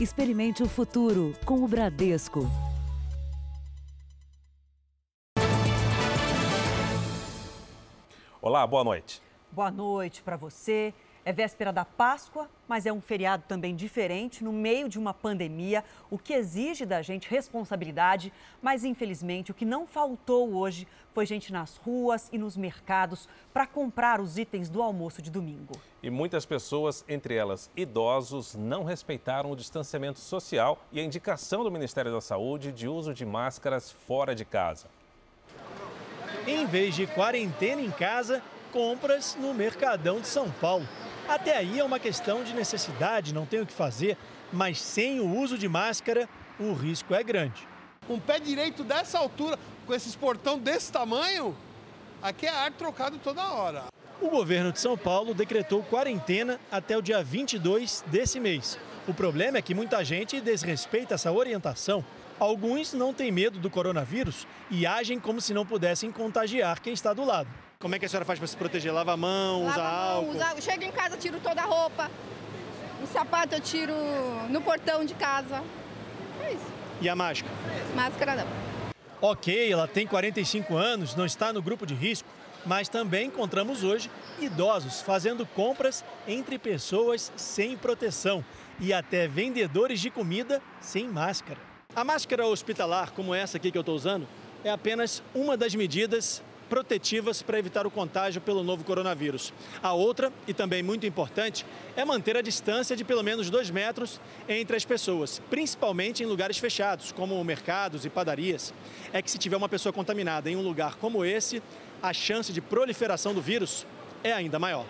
Experimente o futuro com o Bradesco. Olá, boa noite. Boa noite para você. É véspera da Páscoa, mas é um feriado também diferente, no meio de uma pandemia, o que exige da gente responsabilidade. Mas, infelizmente, o que não faltou hoje foi gente nas ruas e nos mercados para comprar os itens do almoço de domingo. E muitas pessoas, entre elas idosos, não respeitaram o distanciamento social e a indicação do Ministério da Saúde de uso de máscaras fora de casa. Em vez de quarentena em casa, compras no Mercadão de São Paulo. Até aí é uma questão de necessidade, não tem o que fazer, mas sem o uso de máscara, o risco é grande. Um pé direito dessa altura, com esses portão desse tamanho, aqui é ar trocado toda hora. O governo de São Paulo decretou quarentena até o dia 22 desse mês. O problema é que muita gente desrespeita essa orientação. Alguns não têm medo do coronavírus e agem como se não pudessem contagiar quem está do lado. Como é que a senhora faz para se proteger? Lava a mão, Lava usa a mão, álcool? usa- Chego em casa, tiro toda a roupa. O sapato eu tiro no portão de casa. É isso. E a máscara? Máscara não. Ok, ela tem 45 anos, não está no grupo de risco, mas também encontramos hoje idosos fazendo compras entre pessoas sem proteção e até vendedores de comida sem máscara. A máscara hospitalar, como essa aqui que eu estou usando, é apenas uma das medidas protetivas para evitar o contágio pelo novo coronavírus. A outra, e também muito importante, é manter a distância de pelo menos dois metros entre as pessoas, principalmente em lugares fechados, como mercados e padarias. É que se tiver uma pessoa contaminada em um lugar como esse, a chance de proliferação do vírus é ainda maior.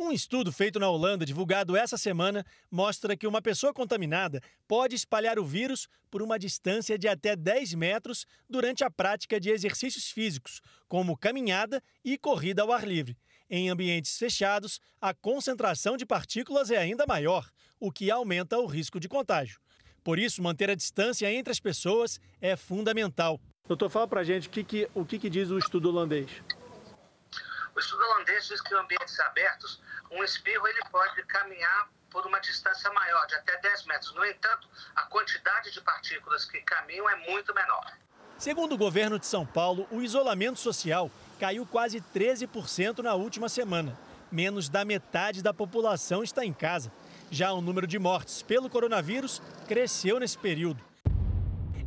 Um estudo feito na Holanda, divulgado essa semana, mostra que uma pessoa contaminada pode espalhar o vírus por uma distância de até 10 metros durante a prática de exercícios físicos, como caminhada e corrida ao ar livre. Em ambientes fechados, a concentração de partículas é ainda maior, o que aumenta o risco de contágio. Por isso, manter a distância entre as pessoas é fundamental. Doutor, fala pra gente o que, que- o que, que diz o estudo holandês. O estudo holandês diz que em ambientes abertos, um espirro ele pode caminhar por uma distância maior, de até 10 metros. No entanto, a quantidade de partículas que caminham é muito menor. Segundo o governo de São Paulo, o isolamento social caiu quase 13% na última semana. Menos da metade da população está em casa. Já o número de mortes pelo coronavírus cresceu nesse período.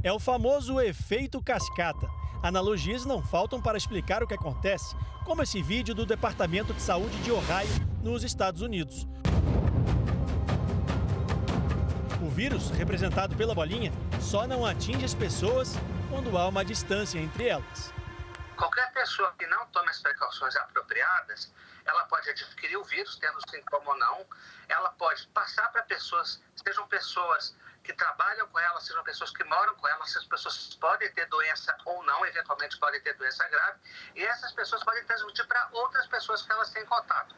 É o famoso efeito cascata. Analogias não faltam para explicar o que acontece, como esse vídeo do Departamento de Saúde de Ohio, nos Estados Unidos. O vírus, representado pela bolinha, só não atinge as pessoas quando há uma distância entre elas. Qualquer pessoa que não tome as precauções apropriadas, ela pode adquirir o vírus, tendo sintoma ou não. Ela pode passar para pessoas, sejam pessoas que trabalham com ela, sejam pessoas que moram com ela, essas pessoas podem ter doença ou não, eventualmente podem ter doença grave, e essas pessoas podem transmitir para outras pessoas que elas têm contato.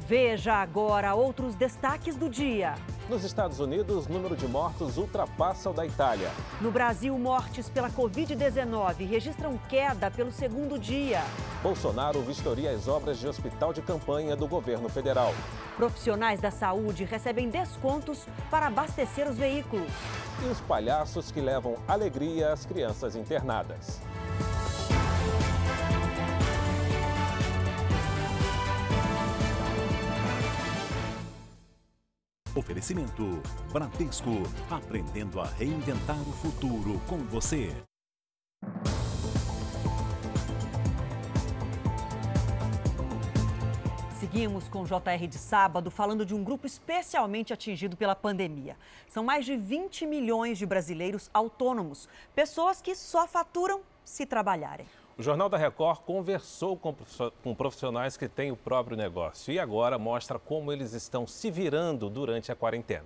Veja agora outros destaques do dia. Nos Estados Unidos, o número de mortos ultrapassa o da Itália. No Brasil, mortes pela Covid-19 registram queda pelo segundo dia. Bolsonaro vistoria as obras de hospital de campanha do governo federal. Profissionais da saúde recebem descontos para abastecer os veículos. E os palhaços que levam alegria às crianças internadas. Oferecimento Bradesco, aprendendo a reinventar o futuro com você. Seguimos com o JR de sábado falando de um grupo especialmente atingido pela pandemia. São mais de 20 milhões de brasileiros autônomos, pessoas que só faturam se trabalharem. O Jornal da Record conversou com profissionais que têm o próprio negócio e agora mostra como eles estão se virando durante a quarentena.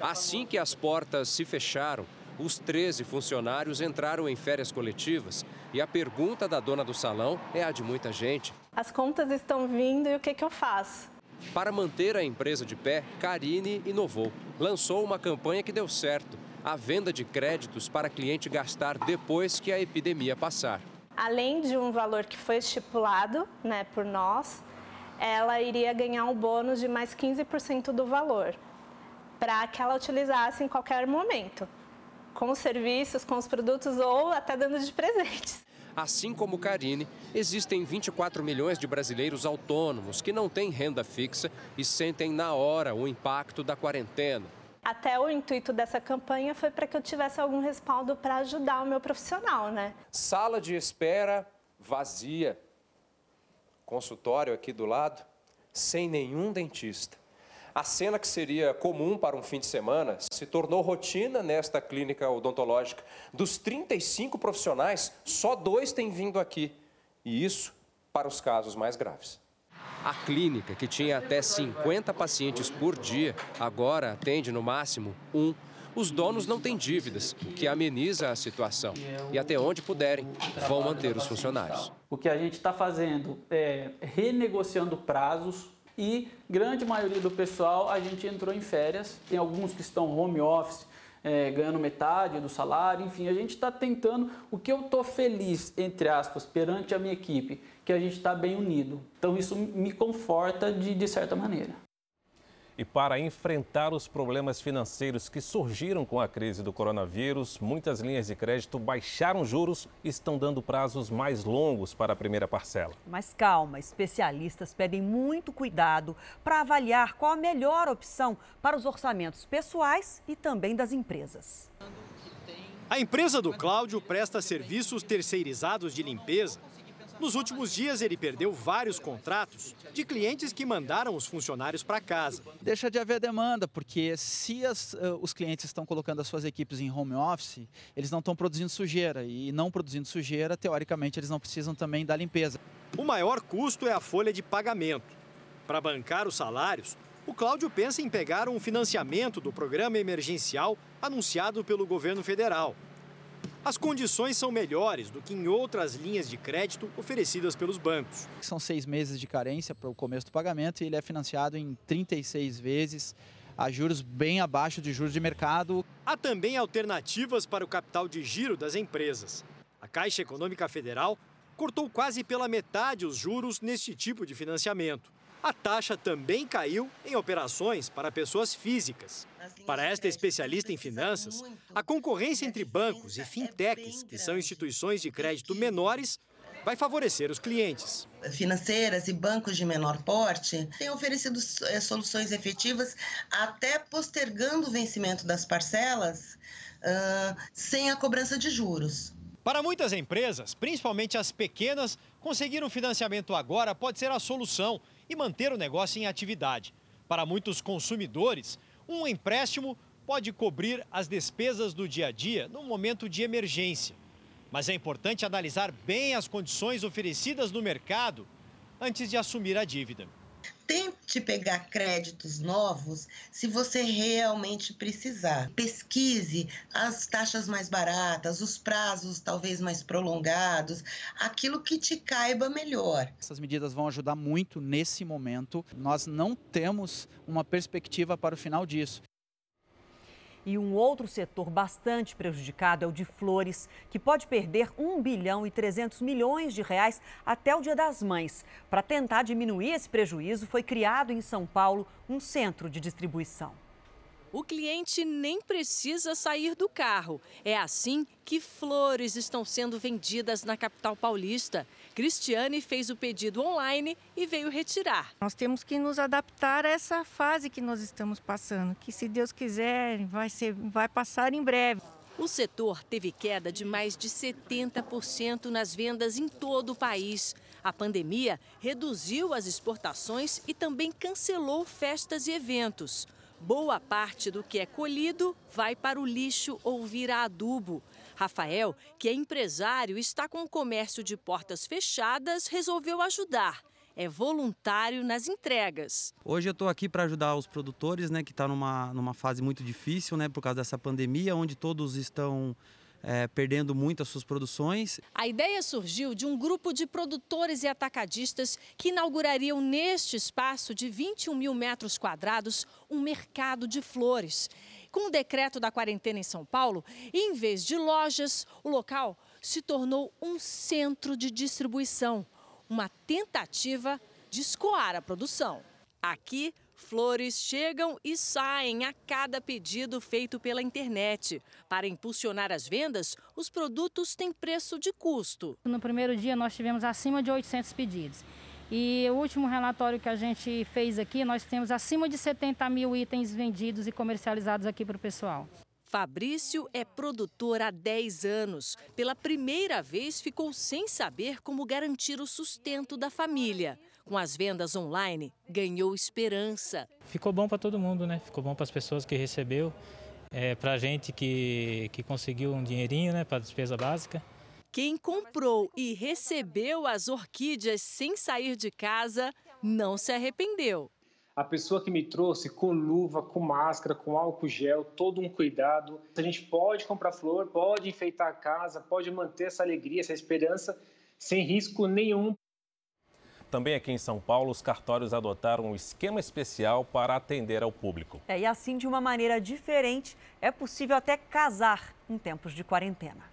Assim que as portas se fecharam, os 13 funcionários entraram em férias coletivas e a pergunta da dona do salão é a de muita gente. As contas estão vindo e o que, que eu faço? Para manter a empresa de pé, Carine inovou. Lançou uma campanha que deu certo: a venda de créditos para cliente gastar depois que a epidemia passar. Além de um valor que foi estipulado né, por nós, ela iria ganhar um bônus de mais 15% do valor, para que ela utilizasse em qualquer momento, com os serviços, com os produtos ou até dando de presentes. Assim como Karine, existem 24 milhões de brasileiros autônomos que não têm renda fixa e sentem na hora o impacto da quarentena. Até o intuito dessa campanha foi para que eu tivesse algum respaldo para ajudar o meu profissional, né? Sala de espera vazia. Consultório aqui do lado, sem nenhum dentista. A cena que seria comum para um fim de semana se tornou rotina nesta clínica odontológica. Dos 35 profissionais, só dois têm vindo aqui. E isso para os casos mais graves. A clínica, que tinha até 50 pacientes por dia, agora atende no máximo um. Os donos não têm dívidas, o que ameniza a situação. E até onde puderem, vão manter os funcionários. O que a gente está fazendo é renegociando prazos e grande maioria do pessoal a gente entrou em férias. Tem alguns que estão home office, é, ganhando metade do salário, enfim, a gente está tentando. O que eu estou feliz, entre aspas, perante a minha equipe, que a gente está bem unido. Então isso me conforta de, de certa maneira. E para enfrentar os problemas financeiros que surgiram com a crise do coronavírus, muitas linhas de crédito baixaram juros e estão dando prazos mais longos para a primeira parcela. Mas calma, especialistas pedem muito cuidado para avaliar qual a melhor opção para os orçamentos pessoais e também das empresas. A empresa do Cláudio presta serviços terceirizados de limpeza nos últimos dias, ele perdeu vários contratos de clientes que mandaram os funcionários para casa. Deixa de haver demanda, porque se as, uh, os clientes estão colocando as suas equipes em home office, eles não estão produzindo sujeira. E não produzindo sujeira, teoricamente, eles não precisam também da limpeza. O maior custo é a folha de pagamento. Para bancar os salários, o Cláudio pensa em pegar um financiamento do programa emergencial anunciado pelo governo federal. As condições são melhores do que em outras linhas de crédito oferecidas pelos bancos. São seis meses de carência para o começo do pagamento e ele é financiado em 36 vezes a juros bem abaixo de juros de mercado. Há também alternativas para o capital de giro das empresas. A Caixa Econômica Federal cortou quase pela metade os juros neste tipo de financiamento. A taxa também caiu em operações para pessoas físicas. Para esta especialista em finanças, a concorrência entre bancos e fintechs, que são instituições de crédito menores, vai favorecer os clientes. Financeiras e bancos de menor porte têm oferecido é, soluções efetivas, até postergando o vencimento das parcelas uh, sem a cobrança de juros. Para muitas empresas, principalmente as pequenas, conseguir um financiamento agora pode ser a solução e manter o negócio em atividade. Para muitos consumidores, um empréstimo pode cobrir as despesas do dia a dia num momento de emergência. Mas é importante analisar bem as condições oferecidas no mercado antes de assumir a dívida tente pegar créditos novos se você realmente precisar. Pesquise as taxas mais baratas, os prazos talvez mais prolongados, aquilo que te caiba melhor. Essas medidas vão ajudar muito nesse momento. Nós não temos uma perspectiva para o final disso. E um outro setor bastante prejudicado é o de flores, que pode perder 1 bilhão e 300 milhões de reais até o Dia das Mães. Para tentar diminuir esse prejuízo, foi criado em São Paulo um centro de distribuição. O cliente nem precisa sair do carro. É assim que flores estão sendo vendidas na capital paulista. Cristiane fez o pedido online e veio retirar. Nós temos que nos adaptar a essa fase que nós estamos passando, que se Deus quiser vai, ser, vai passar em breve. O setor teve queda de mais de 70% nas vendas em todo o país. A pandemia reduziu as exportações e também cancelou festas e eventos. Boa parte do que é colhido vai para o lixo ou vira adubo. Rafael, que é empresário e está com o comércio de portas fechadas, resolveu ajudar. É voluntário nas entregas. Hoje eu estou aqui para ajudar os produtores, né, que estão tá numa, numa fase muito difícil, né, por causa dessa pandemia, onde todos estão é, perdendo muito as suas produções. A ideia surgiu de um grupo de produtores e atacadistas que inaugurariam neste espaço de 21 mil metros quadrados um mercado de flores. Com o decreto da quarentena em São Paulo, em vez de lojas, o local se tornou um centro de distribuição, uma tentativa de escoar a produção. Aqui, flores chegam e saem a cada pedido feito pela internet. Para impulsionar as vendas, os produtos têm preço de custo. No primeiro dia, nós tivemos acima de 800 pedidos. E o último relatório que a gente fez aqui, nós temos acima de 70 mil itens vendidos e comercializados aqui para o pessoal. Fabrício é produtor há 10 anos. Pela primeira vez, ficou sem saber como garantir o sustento da família. Com as vendas online, ganhou esperança. Ficou bom para todo mundo, né? Ficou bom para as pessoas que recebeu, é, para a gente que, que conseguiu um dinheirinho, né, para despesa básica. Quem comprou e recebeu as orquídeas sem sair de casa não se arrependeu. A pessoa que me trouxe com luva, com máscara, com álcool gel, todo um cuidado. A gente pode comprar flor, pode enfeitar a casa, pode manter essa alegria, essa esperança, sem risco nenhum. Também aqui em São Paulo, os cartórios adotaram um esquema especial para atender ao público. É, e assim, de uma maneira diferente, é possível até casar em tempos de quarentena.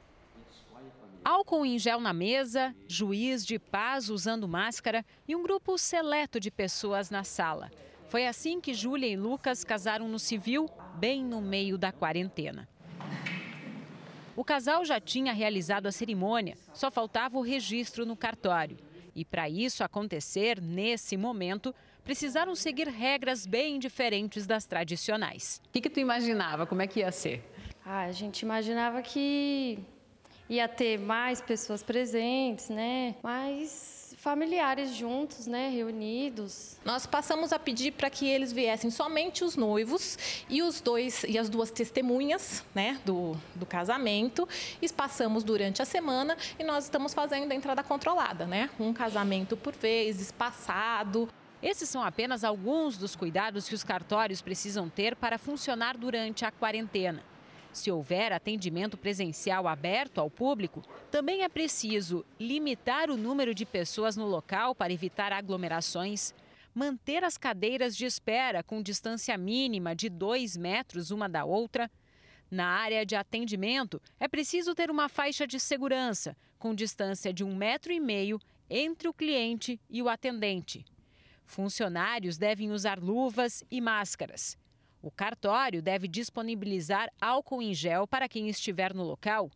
Álcool em gel na mesa, juiz de paz usando máscara e um grupo seleto de pessoas na sala. Foi assim que Júlia e Lucas casaram no civil, bem no meio da quarentena. O casal já tinha realizado a cerimônia, só faltava o registro no cartório. E para isso acontecer nesse momento, precisaram seguir regras bem diferentes das tradicionais. O que, que tu imaginava? Como é que ia ser? Ah, a gente imaginava que ia ter mais pessoas presentes, né? Mais familiares juntos, né, reunidos. Nós passamos a pedir para que eles viessem somente os noivos e os dois e as duas testemunhas, né, do, do casamento. E passamos durante a semana e nós estamos fazendo a entrada controlada, né, um casamento por vez, espaçado. Esses são apenas alguns dos cuidados que os cartórios precisam ter para funcionar durante a quarentena. Se houver atendimento presencial aberto ao público, também é preciso limitar o número de pessoas no local para evitar aglomerações, manter as cadeiras de espera com distância mínima de dois metros uma da outra. Na área de atendimento, é preciso ter uma faixa de segurança com distância de um metro e meio entre o cliente e o atendente. Funcionários devem usar luvas e máscaras. O cartório deve disponibilizar álcool em gel para quem estiver no local,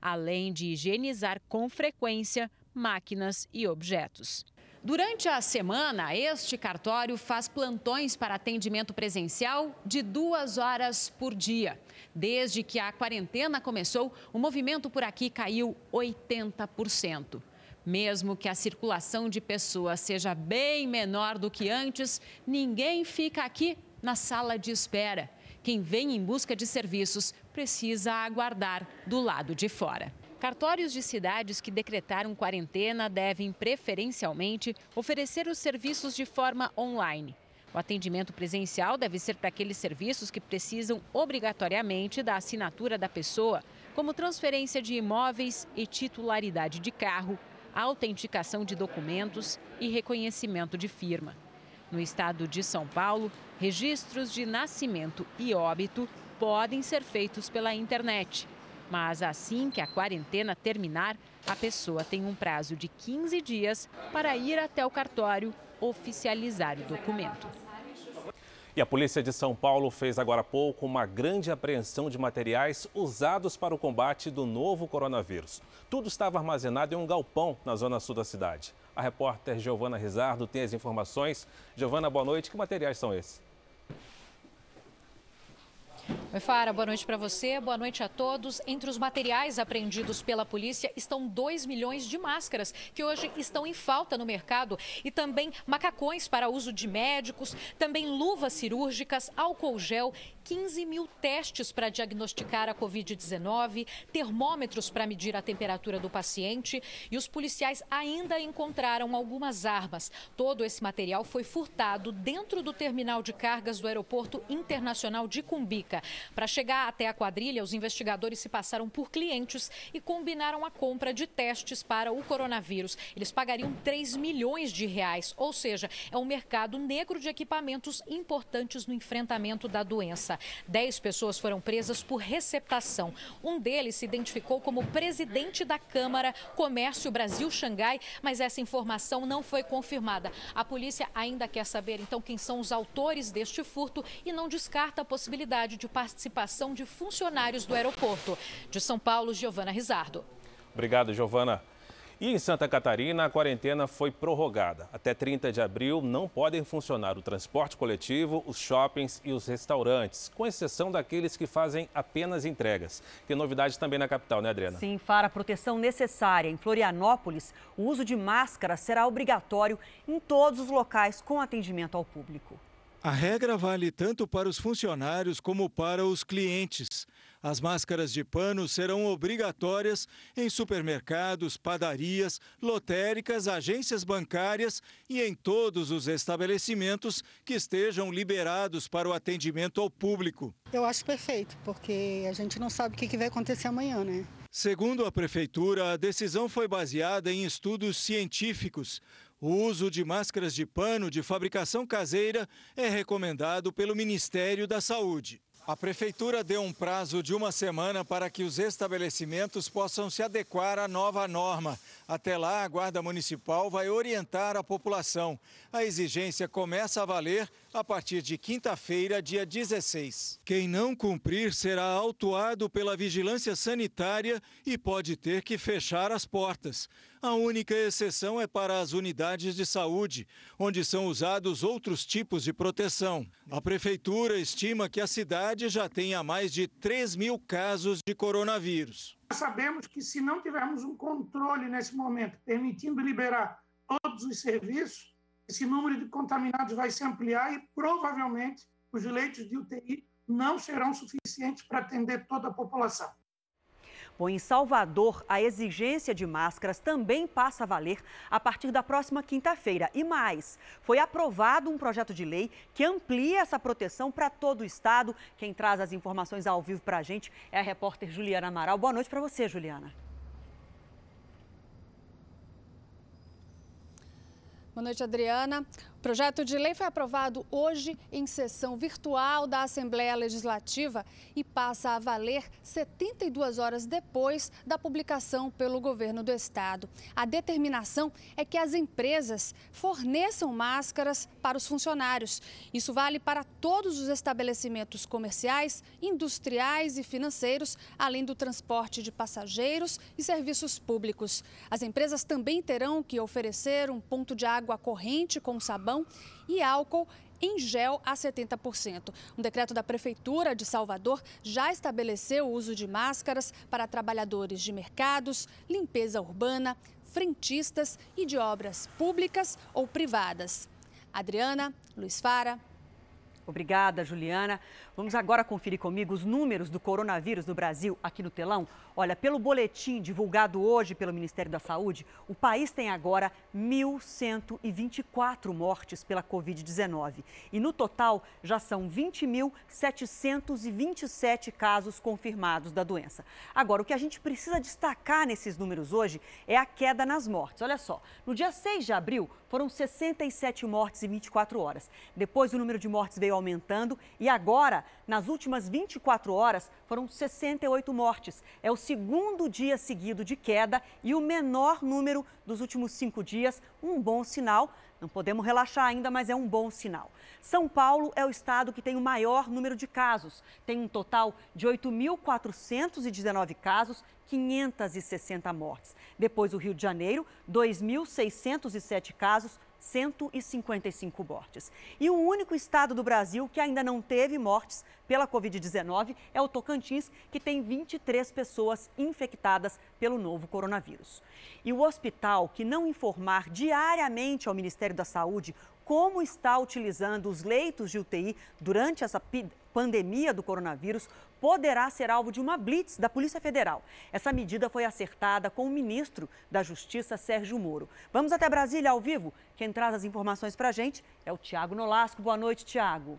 além de higienizar com frequência máquinas e objetos. Durante a semana, este cartório faz plantões para atendimento presencial de duas horas por dia. Desde que a quarentena começou, o movimento por aqui caiu 80%. Mesmo que a circulação de pessoas seja bem menor do que antes, ninguém fica aqui na sala de espera. Quem vem em busca de serviços precisa aguardar do lado de fora. Cartórios de cidades que decretaram quarentena devem preferencialmente oferecer os serviços de forma online. O atendimento presencial deve ser para aqueles serviços que precisam obrigatoriamente da assinatura da pessoa, como transferência de imóveis e titularidade de carro, autenticação de documentos e reconhecimento de firma. No estado de São Paulo, registros de nascimento e óbito podem ser feitos pela internet. Mas assim que a quarentena terminar, a pessoa tem um prazo de 15 dias para ir até o cartório oficializar o documento. E a polícia de São Paulo fez agora há pouco uma grande apreensão de materiais usados para o combate do novo coronavírus. Tudo estava armazenado em um galpão na zona sul da cidade. A repórter Giovana Rizardo tem as informações. Giovana, boa noite. Que materiais são esses? Oi, Fara, boa noite para você, boa noite a todos. Entre os materiais apreendidos pela polícia estão 2 milhões de máscaras, que hoje estão em falta no mercado, e também macacões para uso de médicos, também luvas cirúrgicas, álcool gel 15 mil testes para diagnosticar a Covid-19, termômetros para medir a temperatura do paciente e os policiais ainda encontraram algumas armas. Todo esse material foi furtado dentro do terminal de cargas do Aeroporto Internacional de Cumbica. Para chegar até a quadrilha, os investigadores se passaram por clientes e combinaram a compra de testes para o coronavírus. Eles pagariam 3 milhões de reais, ou seja, é um mercado negro de equipamentos importantes no enfrentamento da doença. Dez pessoas foram presas por receptação. Um deles se identificou como presidente da Câmara Comércio Brasil-Xangai, mas essa informação não foi confirmada. A polícia ainda quer saber, então, quem são os autores deste furto e não descarta a possibilidade de participação de funcionários do aeroporto. De São Paulo, Giovana Rizardo. Obrigado, Giovana. E em Santa Catarina, a quarentena foi prorrogada. Até 30 de abril não podem funcionar o transporte coletivo, os shoppings e os restaurantes, com exceção daqueles que fazem apenas entregas. Tem novidade também na capital, né, Adriana? Sim, para a proteção necessária em Florianópolis, o uso de máscara será obrigatório em todos os locais com atendimento ao público. A regra vale tanto para os funcionários como para os clientes. As máscaras de pano serão obrigatórias em supermercados, padarias, lotéricas, agências bancárias e em todos os estabelecimentos que estejam liberados para o atendimento ao público. Eu acho perfeito, porque a gente não sabe o que vai acontecer amanhã, né? Segundo a Prefeitura, a decisão foi baseada em estudos científicos. O uso de máscaras de pano de fabricação caseira é recomendado pelo Ministério da Saúde. A Prefeitura deu um prazo de uma semana para que os estabelecimentos possam se adequar à nova norma. Até lá, a Guarda Municipal vai orientar a população. A exigência começa a valer a partir de quinta-feira, dia 16. Quem não cumprir será autuado pela vigilância sanitária e pode ter que fechar as portas. A única exceção é para as unidades de saúde, onde são usados outros tipos de proteção. A Prefeitura estima que a cidade já tenha mais de 3 mil casos de coronavírus. Sabemos que se não tivermos um controle nesse momento, permitindo liberar todos os serviços, esse número de contaminados vai se ampliar e provavelmente os leitos de UTI não serão suficientes para atender toda a população. Bom, em Salvador, a exigência de máscaras também passa a valer a partir da próxima quinta-feira. E mais, foi aprovado um projeto de lei que amplia essa proteção para todo o estado. Quem traz as informações ao vivo para a gente é a repórter Juliana Amaral. Boa noite para você, Juliana. Boa noite, Adriana. O projeto de lei foi aprovado hoje em sessão virtual da Assembleia Legislativa e passa a valer 72 horas depois da publicação pelo governo do estado. A determinação é que as empresas forneçam máscaras para os funcionários. Isso vale para todos os estabelecimentos comerciais, industriais e financeiros, além do transporte de passageiros e serviços públicos. As empresas também terão que oferecer um ponto de água corrente com sabão sabão e álcool em gel a 70%. Um decreto da Prefeitura de Salvador já estabeleceu o uso de máscaras para trabalhadores de mercados, limpeza urbana, frentistas e de obras públicas ou privadas. Adriana, Luiz Fara. Obrigada, Juliana. Vamos agora conferir comigo os números do coronavírus no Brasil aqui no telão. Olha, pelo boletim divulgado hoje pelo Ministério da Saúde, o país tem agora 1.124 mortes pela Covid-19. E no total já são 20.727 casos confirmados da doença. Agora, o que a gente precisa destacar nesses números hoje é a queda nas mortes. Olha só, no dia 6 de abril foram 67 mortes em 24 horas. Depois o número de mortes veio aumentando e agora nas últimas 24 horas, foram 68 mortes. É o segundo dia seguido de queda e o menor número dos últimos cinco dias. Um bom sinal. Não podemos relaxar ainda, mas é um bom sinal. São Paulo é o estado que tem o maior número de casos. Tem um total de 8.419 casos, 560 mortes. Depois o Rio de Janeiro, 2.607 casos, 155 mortes. E o único estado do Brasil que ainda não teve mortes pela Covid-19 é o Tocantins, que tem 23 pessoas infectadas pelo novo coronavírus. E o hospital que não informar diariamente ao Ministério da Saúde como está utilizando os leitos de UTI durante essa pandemia do coronavírus poderá ser alvo de uma blitz da Polícia Federal. Essa medida foi acertada com o ministro da Justiça, Sérgio Moro. Vamos até Brasília ao vivo. Quem traz as informações para a gente é o Tiago Nolasco. Boa noite, Tiago.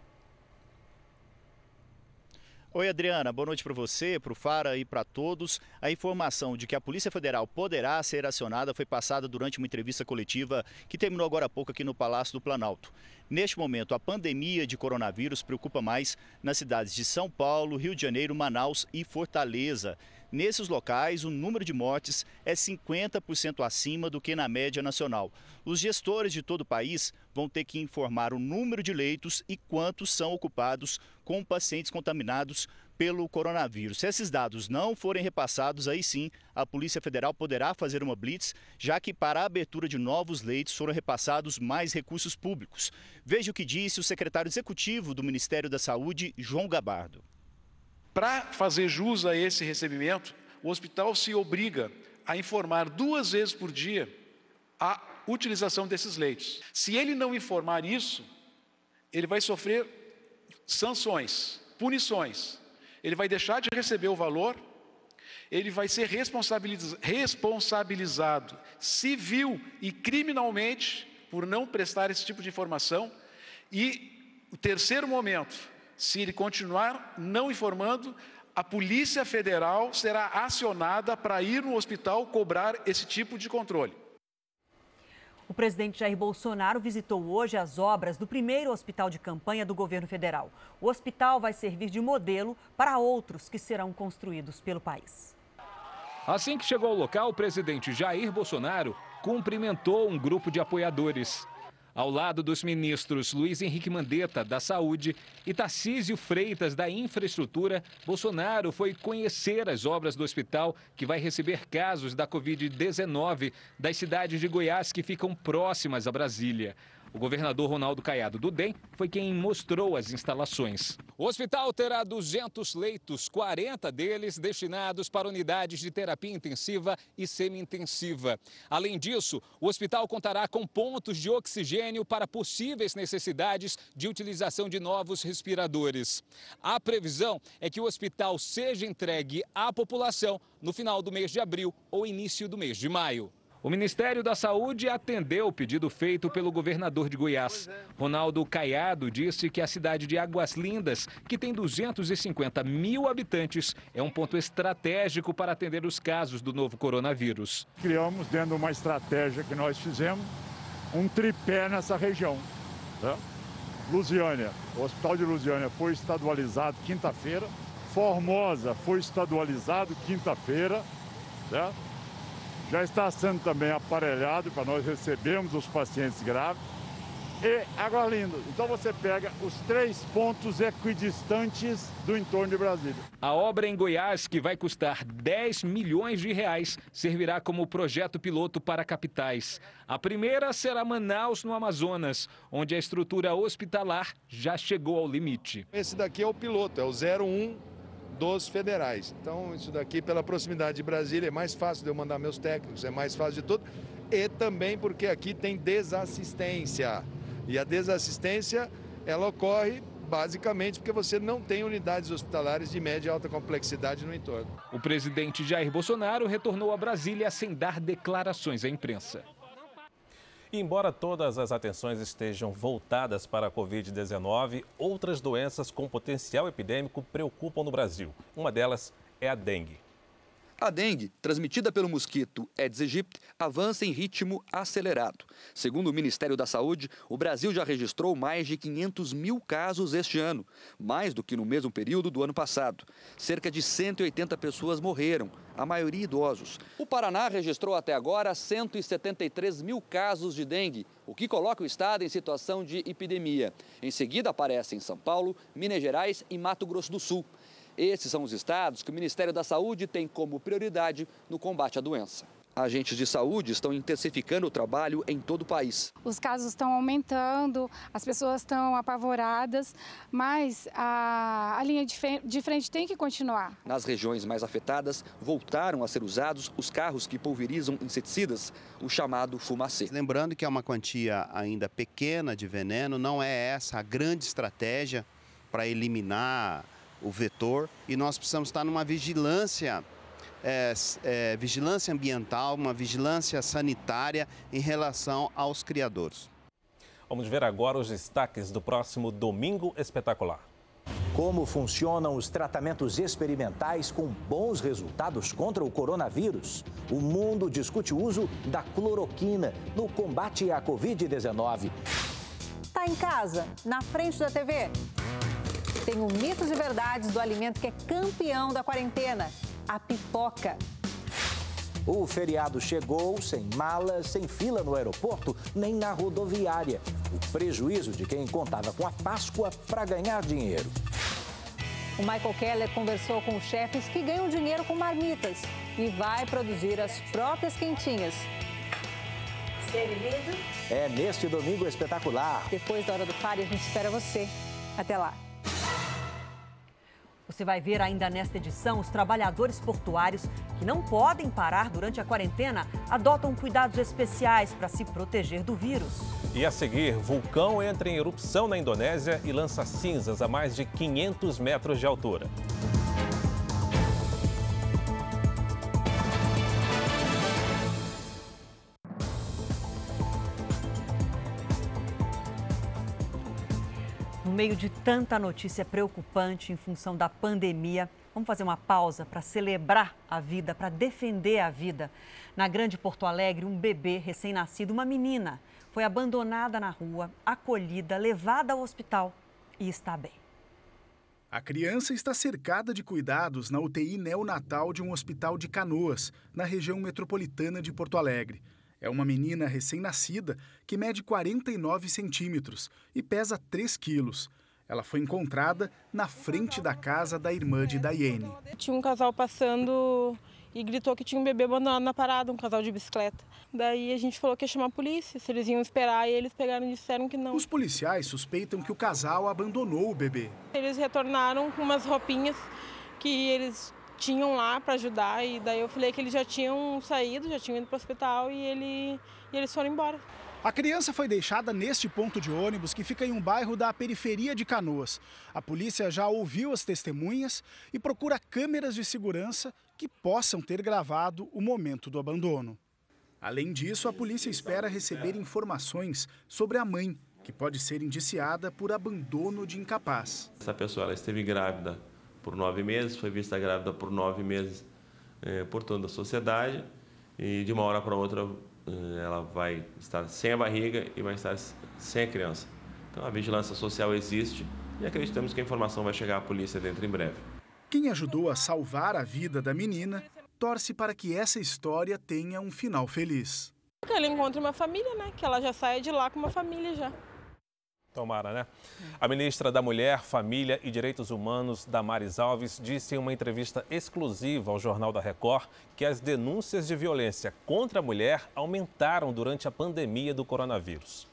Oi, Adriana. Boa noite para você, para o Fara e para todos. A informação de que a Polícia Federal poderá ser acionada foi passada durante uma entrevista coletiva que terminou agora há pouco aqui no Palácio do Planalto. Neste momento, a pandemia de coronavírus preocupa mais nas cidades de São Paulo, Rio de Janeiro, Manaus e Fortaleza. Nesses locais, o número de mortes é 50% acima do que na média nacional. Os gestores de todo o país vão ter que informar o número de leitos e quantos são ocupados com pacientes contaminados pelo coronavírus. Se esses dados não forem repassados, aí sim a Polícia Federal poderá fazer uma blitz, já que para a abertura de novos leitos foram repassados mais recursos públicos. Veja o que disse o secretário executivo do Ministério da Saúde, João Gabardo. Para fazer jus a esse recebimento, o hospital se obriga a informar duas vezes por dia a utilização desses leitos. Se ele não informar isso, ele vai sofrer sanções, punições. Ele vai deixar de receber o valor, ele vai ser responsabilizado civil e criminalmente por não prestar esse tipo de informação. E o terceiro momento, se ele continuar não informando, a Polícia Federal será acionada para ir no hospital cobrar esse tipo de controle. O presidente Jair Bolsonaro visitou hoje as obras do primeiro hospital de campanha do governo federal. O hospital vai servir de modelo para outros que serão construídos pelo país. Assim que chegou ao local, o presidente Jair Bolsonaro cumprimentou um grupo de apoiadores ao lado dos ministros Luiz Henrique Mandetta, da Saúde, e Tarcísio Freitas, da Infraestrutura, Bolsonaro foi conhecer as obras do hospital que vai receber casos da Covid-19 das cidades de Goiás que ficam próximas a Brasília. O governador Ronaldo Caiado do DEM foi quem mostrou as instalações. O hospital terá 200 leitos, 40 deles destinados para unidades de terapia intensiva e semi-intensiva. Além disso, o hospital contará com pontos de oxigênio para possíveis necessidades de utilização de novos respiradores. A previsão é que o hospital seja entregue à população no final do mês de abril ou início do mês de maio. O Ministério da Saúde atendeu o pedido feito pelo governador de Goiás. Ronaldo Caiado disse que a cidade de Águas Lindas, que tem 250 mil habitantes, é um ponto estratégico para atender os casos do novo coronavírus. Criamos, dentro de uma estratégia que nós fizemos, um tripé nessa região. Né? Lusiânia, o Hospital de Lusiânia foi estadualizado quinta-feira. Formosa foi estadualizado quinta-feira. Certo? Já está sendo também aparelhado para nós recebermos os pacientes graves. E Água Linda. Então você pega os três pontos equidistantes do entorno de Brasília. A obra em Goiás, que vai custar 10 milhões de reais, servirá como projeto piloto para capitais. A primeira será Manaus, no Amazonas, onde a estrutura hospitalar já chegou ao limite. Esse daqui é o piloto, é o 01 dos federais. Então, isso daqui, pela proximidade de Brasília, é mais fácil de eu mandar meus técnicos, é mais fácil de tudo. E também porque aqui tem desassistência. E a desassistência, ela ocorre basicamente porque você não tem unidades hospitalares de média e alta complexidade no entorno. O presidente Jair Bolsonaro retornou a Brasília sem dar declarações à imprensa. Embora todas as atenções estejam voltadas para a Covid-19, outras doenças com potencial epidêmico preocupam no Brasil. Uma delas é a dengue. A dengue, transmitida pelo mosquito Aedes aegypti, avança em ritmo acelerado. Segundo o Ministério da Saúde, o Brasil já registrou mais de 500 mil casos este ano, mais do que no mesmo período do ano passado. Cerca de 180 pessoas morreram, a maioria idosos. O Paraná registrou até agora 173 mil casos de dengue, o que coloca o estado em situação de epidemia. Em seguida aparecem São Paulo, Minas Gerais e Mato Grosso do Sul. Esses são os estados que o Ministério da Saúde tem como prioridade no combate à doença. Agentes de saúde estão intensificando o trabalho em todo o país. Os casos estão aumentando, as pessoas estão apavoradas, mas a, a linha de frente tem que continuar. Nas regiões mais afetadas, voltaram a ser usados os carros que pulverizam inseticidas, o chamado fumacê. Lembrando que é uma quantia ainda pequena de veneno, não é essa a grande estratégia para eliminar o vetor e nós precisamos estar numa vigilância é, é, vigilância ambiental, uma vigilância sanitária em relação aos criadores. Vamos ver agora os destaques do próximo Domingo Espetacular. Como funcionam os tratamentos experimentais com bons resultados contra o coronavírus? O mundo discute o uso da cloroquina no combate à Covid-19. Está em casa, na frente da TV? Tem o mitos e verdades do alimento que é campeão da quarentena: a pipoca. O feriado chegou sem malas, sem fila no aeroporto, nem na rodoviária. O prejuízo de quem contava com a Páscoa para ganhar dinheiro. O Michael Keller conversou com os chefes que ganham dinheiro com marmitas e vai produzir as próprias quentinhas. Servido? É neste domingo espetacular. Depois da hora do pare, a gente espera você. Até lá. Você vai ver ainda nesta edição os trabalhadores portuários que não podem parar durante a quarentena adotam cuidados especiais para se proteger do vírus. E a seguir, vulcão entra em erupção na Indonésia e lança cinzas a mais de 500 metros de altura. Meio de tanta notícia preocupante em função da pandemia, vamos fazer uma pausa para celebrar a vida, para defender a vida. Na Grande Porto Alegre, um bebê recém-nascido, uma menina, foi abandonada na rua, acolhida, levada ao hospital e está bem. A criança está cercada de cuidados na UTI neonatal de um hospital de Canoas, na região metropolitana de Porto Alegre. É uma menina recém-nascida que mede 49 centímetros e pesa 3 quilos. Ela foi encontrada na frente da casa da irmã de Daiane. Tinha um casal passando e gritou que tinha um bebê abandonado na parada, um casal de bicicleta. Daí a gente falou que ia chamar a polícia, se eles iam esperar, e eles pegaram e disseram que não. Os policiais suspeitam que o casal abandonou o bebê. Eles retornaram com umas roupinhas que eles tinham lá para ajudar e daí eu falei que eles já tinham saído, já tinham ido para o hospital e, ele, e eles foram embora. A criança foi deixada neste ponto de ônibus que fica em um bairro da periferia de Canoas. A polícia já ouviu as testemunhas e procura câmeras de segurança que possam ter gravado o momento do abandono. Além disso, a polícia espera receber informações sobre a mãe, que pode ser indiciada por abandono de incapaz. Essa pessoa ela esteve grávida por nove meses, foi vista grávida por nove meses eh, por toda a sociedade e de uma hora para outra eh, ela vai estar sem a barriga e vai estar sem a criança. Então a vigilância social existe e acreditamos que a informação vai chegar à polícia dentro em breve. Quem ajudou a salvar a vida da menina torce para que essa história tenha um final feliz. Que ela encontre uma família, né? Que ela já saia de lá com uma família já. Tomara, né? A ministra da Mulher, Família e Direitos Humanos, Damares Alves, disse em uma entrevista exclusiva ao Jornal da Record que as denúncias de violência contra a mulher aumentaram durante a pandemia do coronavírus.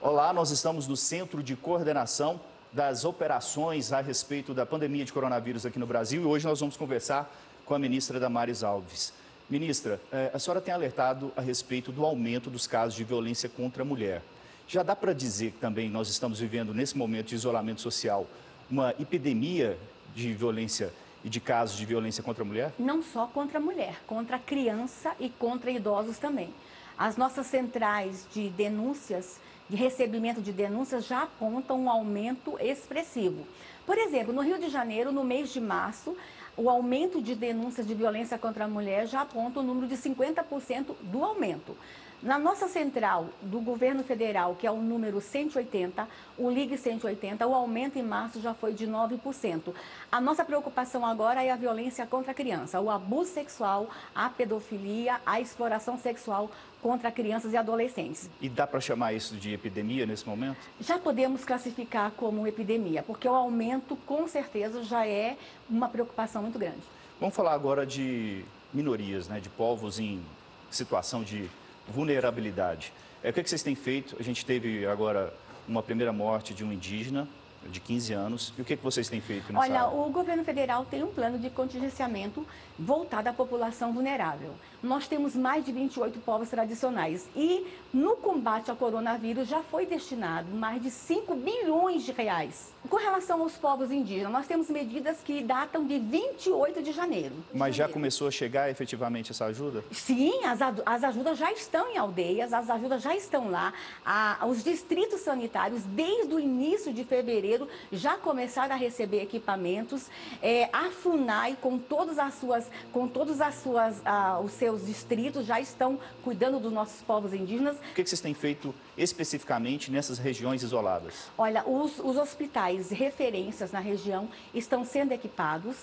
Olá, nós estamos no Centro de Coordenação das Operações a respeito da pandemia de coronavírus aqui no Brasil e hoje nós vamos conversar com a ministra Damares Alves. Ministra, eh, a senhora tem alertado a respeito do aumento dos casos de violência contra a mulher. Já dá para dizer que também nós estamos vivendo, nesse momento de isolamento social, uma epidemia de violência e de casos de violência contra a mulher? Não só contra a mulher, contra a criança e contra idosos também. As nossas centrais de denúncias, de recebimento de denúncias, já apontam um aumento expressivo. Por exemplo, no Rio de Janeiro, no mês de março, o aumento de denúncias de violência contra a mulher já aponta o número de 50% do aumento. Na nossa central do governo federal, que é o número 180, o Ligue 180, o aumento em março já foi de 9%. A nossa preocupação agora é a violência contra a criança, o abuso sexual, a pedofilia, a exploração sexual contra crianças e adolescentes. E dá para chamar isso de epidemia nesse momento? Já podemos classificar como epidemia, porque o aumento com certeza já é uma preocupação muito grande. Vamos falar agora de minorias, né, de povos em situação de vulnerabilidade. É, o que, é que vocês têm feito? A gente teve agora uma primeira morte de um indígena de 15 anos. E o que, é que vocês têm feito nessa Olha, área? o governo federal tem um plano de contingenciamento voltado à população vulnerável. nós temos mais de 28 povos tradicionais. E no combate ao coronavírus já foi destinado mais de 5 bilhões de reais. Com relação aos povos indígenas, nós temos medidas que datam de 28 de janeiro. Mas já começou a chegar efetivamente essa ajuda? Sim, as, as ajudas já estão em aldeias, as ajudas já estão lá. A, os distritos sanitários, desde o início de fevereiro, já começaram a receber equipamentos. É, a FUNAI, com todas as suas, com todos as suas, ah, os seus distritos, já estão cuidando dos nossos povos indígenas. O que vocês têm feito especificamente nessas regiões isoladas? Olha, os, os hospitais referências na região estão sendo equipados.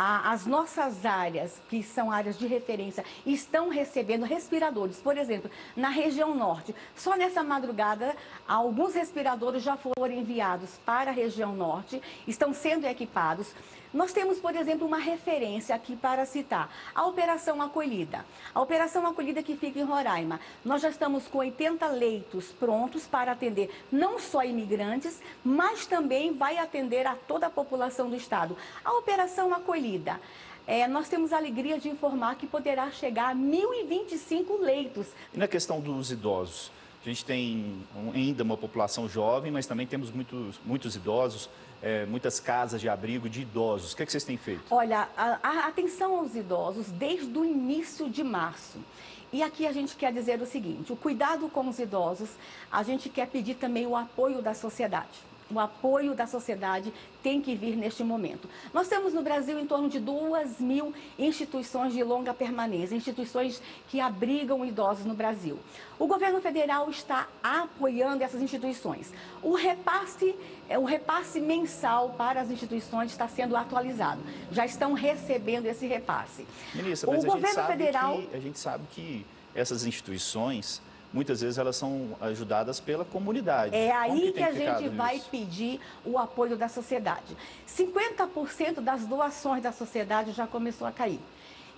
As nossas áreas, que são áreas de referência, estão recebendo respiradores. Por exemplo, na região norte, só nessa madrugada, alguns respiradores já foram enviados para a região norte, estão sendo equipados. Nós temos, por exemplo, uma referência aqui para citar, a Operação Acolhida. A Operação Acolhida que fica em Roraima. Nós já estamos com 80 leitos prontos para atender não só imigrantes, mas também vai atender a toda a população do estado. A Operação Acolhida. É, nós temos a alegria de informar que poderá chegar a 1.025 leitos. E na questão dos idosos? A gente tem ainda uma população jovem, mas também temos muitos, muitos idosos é, muitas casas de abrigo de idosos. O que, é que vocês têm feito? Olha, a, a atenção aos idosos desde o início de março. E aqui a gente quer dizer o seguinte: o cuidado com os idosos, a gente quer pedir também o apoio da sociedade o apoio da sociedade tem que vir neste momento. Nós temos no Brasil em torno de duas mil instituições de longa permanência, instituições que abrigam idosos no Brasil. O governo federal está apoiando essas instituições. O repasse, é, o repasse mensal para as instituições está sendo atualizado. Já estão recebendo esse repasse. Ministra, mas o governo federal que, a gente sabe que essas instituições muitas vezes elas são ajudadas pela comunidade. É aí que, que a gente vai pedir o apoio da sociedade. 50% das doações da sociedade já começou a cair.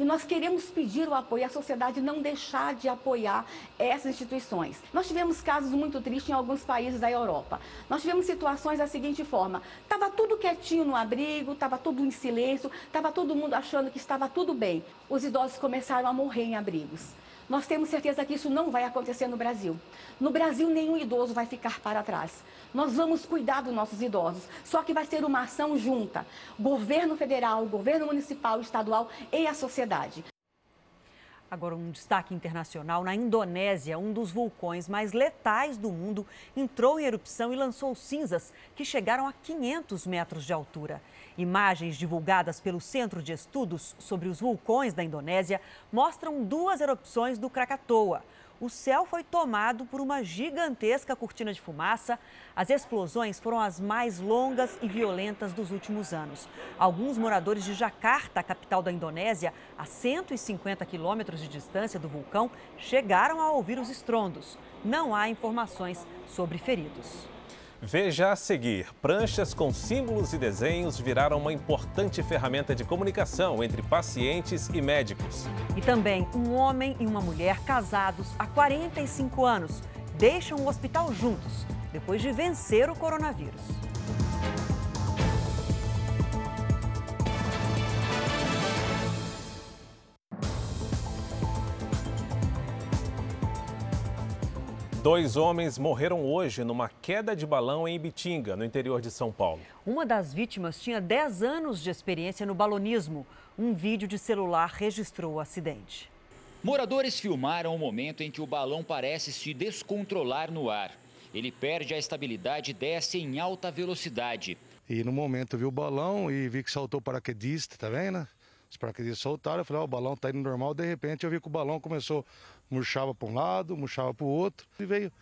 E nós queremos pedir o apoio, a sociedade não deixar de apoiar essas instituições. Nós tivemos casos muito tristes em alguns países da Europa. Nós tivemos situações da seguinte forma: estava tudo quietinho no abrigo, estava tudo em silêncio, estava todo mundo achando que estava tudo bem. Os idosos começaram a morrer em abrigos. Nós temos certeza que isso não vai acontecer no Brasil. No Brasil, nenhum idoso vai ficar para trás. Nós vamos cuidar dos nossos idosos, só que vai ser uma ação junta: governo federal, governo municipal, estadual e a sociedade. Agora, um destaque internacional: na Indonésia, um dos vulcões mais letais do mundo entrou em erupção e lançou cinzas que chegaram a 500 metros de altura. Imagens divulgadas pelo Centro de Estudos sobre os Vulcões da Indonésia mostram duas erupções do Krakatoa. O céu foi tomado por uma gigantesca cortina de fumaça. As explosões foram as mais longas e violentas dos últimos anos. Alguns moradores de Jakarta, capital da Indonésia, a 150 quilômetros de distância do vulcão, chegaram a ouvir os estrondos. Não há informações sobre feridos. Veja a seguir: pranchas com símbolos e desenhos viraram uma importante ferramenta de comunicação entre pacientes e médicos. E também um homem e uma mulher casados há 45 anos deixam o hospital juntos depois de vencer o coronavírus. Dois homens morreram hoje numa queda de balão em Ibitinga, no interior de São Paulo. Uma das vítimas tinha 10 anos de experiência no balonismo. Um vídeo de celular registrou o acidente. Moradores filmaram o momento em que o balão parece se descontrolar no ar. Ele perde a estabilidade e desce em alta velocidade. E no momento eu vi o balão e vi que saltou o paraquedista, tá vendo? Os paraquedistas soltaram, eu falei, ó, oh, o balão tá indo normal, de repente eu vi que o balão começou murchava para um lado, murchava para o outro e veio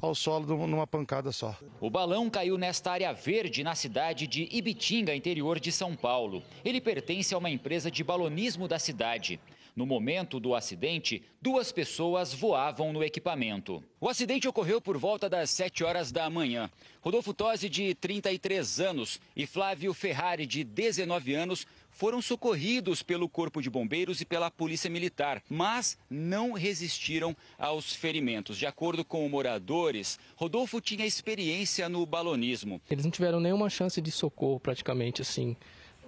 ao solo numa pancada só. O balão caiu nesta área verde na cidade de Ibitinga, interior de São Paulo. Ele pertence a uma empresa de balonismo da cidade. No momento do acidente, duas pessoas voavam no equipamento. O acidente ocorreu por volta das 7 horas da manhã. Rodolfo Tosi, de 33 anos, e Flávio Ferrari, de 19 anos, foram socorridos pelo Corpo de Bombeiros e pela Polícia Militar, mas não resistiram aos ferimentos. De acordo com moradores, Rodolfo tinha experiência no balonismo. Eles não tiveram nenhuma chance de socorro, praticamente assim.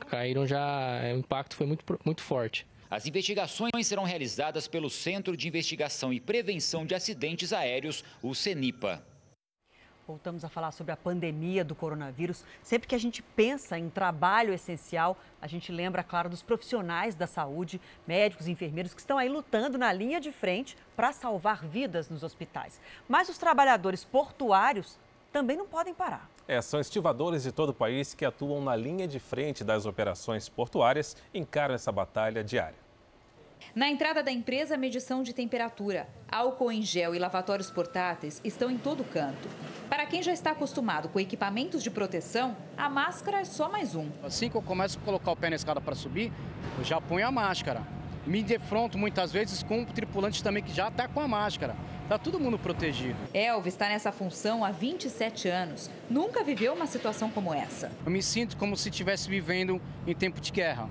Caíram já, o impacto foi muito, muito forte. As investigações serão realizadas pelo Centro de Investigação e Prevenção de Acidentes Aéreos, o CENIPA. Voltamos a falar sobre a pandemia do coronavírus. Sempre que a gente pensa em trabalho essencial, a gente lembra, claro, dos profissionais da saúde, médicos enfermeiros que estão aí lutando na linha de frente para salvar vidas nos hospitais. Mas os trabalhadores portuários também não podem parar. É, são estivadores de todo o país que atuam na linha de frente das operações portuárias e encaram essa batalha diária. Na entrada da empresa, medição de temperatura, álcool em gel e lavatórios portáteis estão em todo canto. Para quem já está acostumado com equipamentos de proteção, a máscara é só mais um. Assim que eu começo a colocar o pé na escada para subir, eu já ponho a máscara. Me defronto muitas vezes com tripulantes também que já está com a máscara. Está todo mundo protegido. Elvis está nessa função há 27 anos. Nunca viveu uma situação como essa. Eu me sinto como se estivesse vivendo em tempo de guerra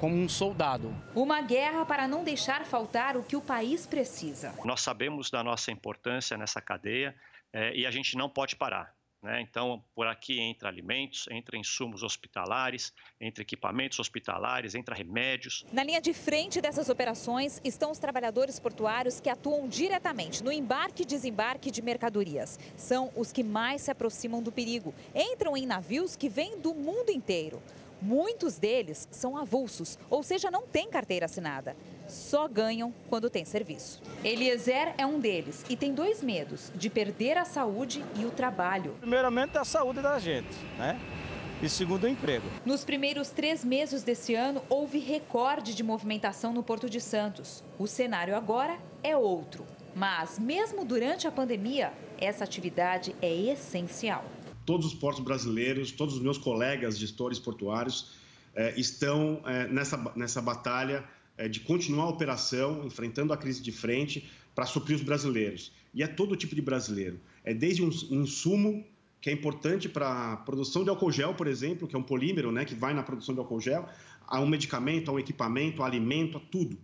como um soldado. Uma guerra para não deixar faltar o que o país precisa. Nós sabemos da nossa importância nessa cadeia é, e a gente não pode parar. Né? Então, por aqui entra alimentos, entra insumos hospitalares, entra equipamentos hospitalares, entra remédios. Na linha de frente dessas operações estão os trabalhadores portuários que atuam diretamente no embarque e desembarque de mercadorias. São os que mais se aproximam do perigo. Entram em navios que vêm do mundo inteiro. Muitos deles são avulsos, ou seja, não têm carteira assinada. Só ganham quando tem serviço. Eliezer é um deles e tem dois medos: de perder a saúde e o trabalho. Primeiramente, a saúde da gente, né? e segundo o emprego. Nos primeiros três meses desse ano, houve recorde de movimentação no Porto de Santos. O cenário agora é outro. Mas, mesmo durante a pandemia, essa atividade é essencial todos os portos brasileiros, todos os meus colegas gestores portuários eh, estão eh, nessa, nessa batalha eh, de continuar a operação, enfrentando a crise de frente para suprir os brasileiros. E é todo tipo de brasileiro. É desde um, um insumo que é importante para a produção de álcool gel, por exemplo, que é um polímero né, que vai na produção de álcool gel, a um medicamento, a um equipamento, a alimento, a tudo.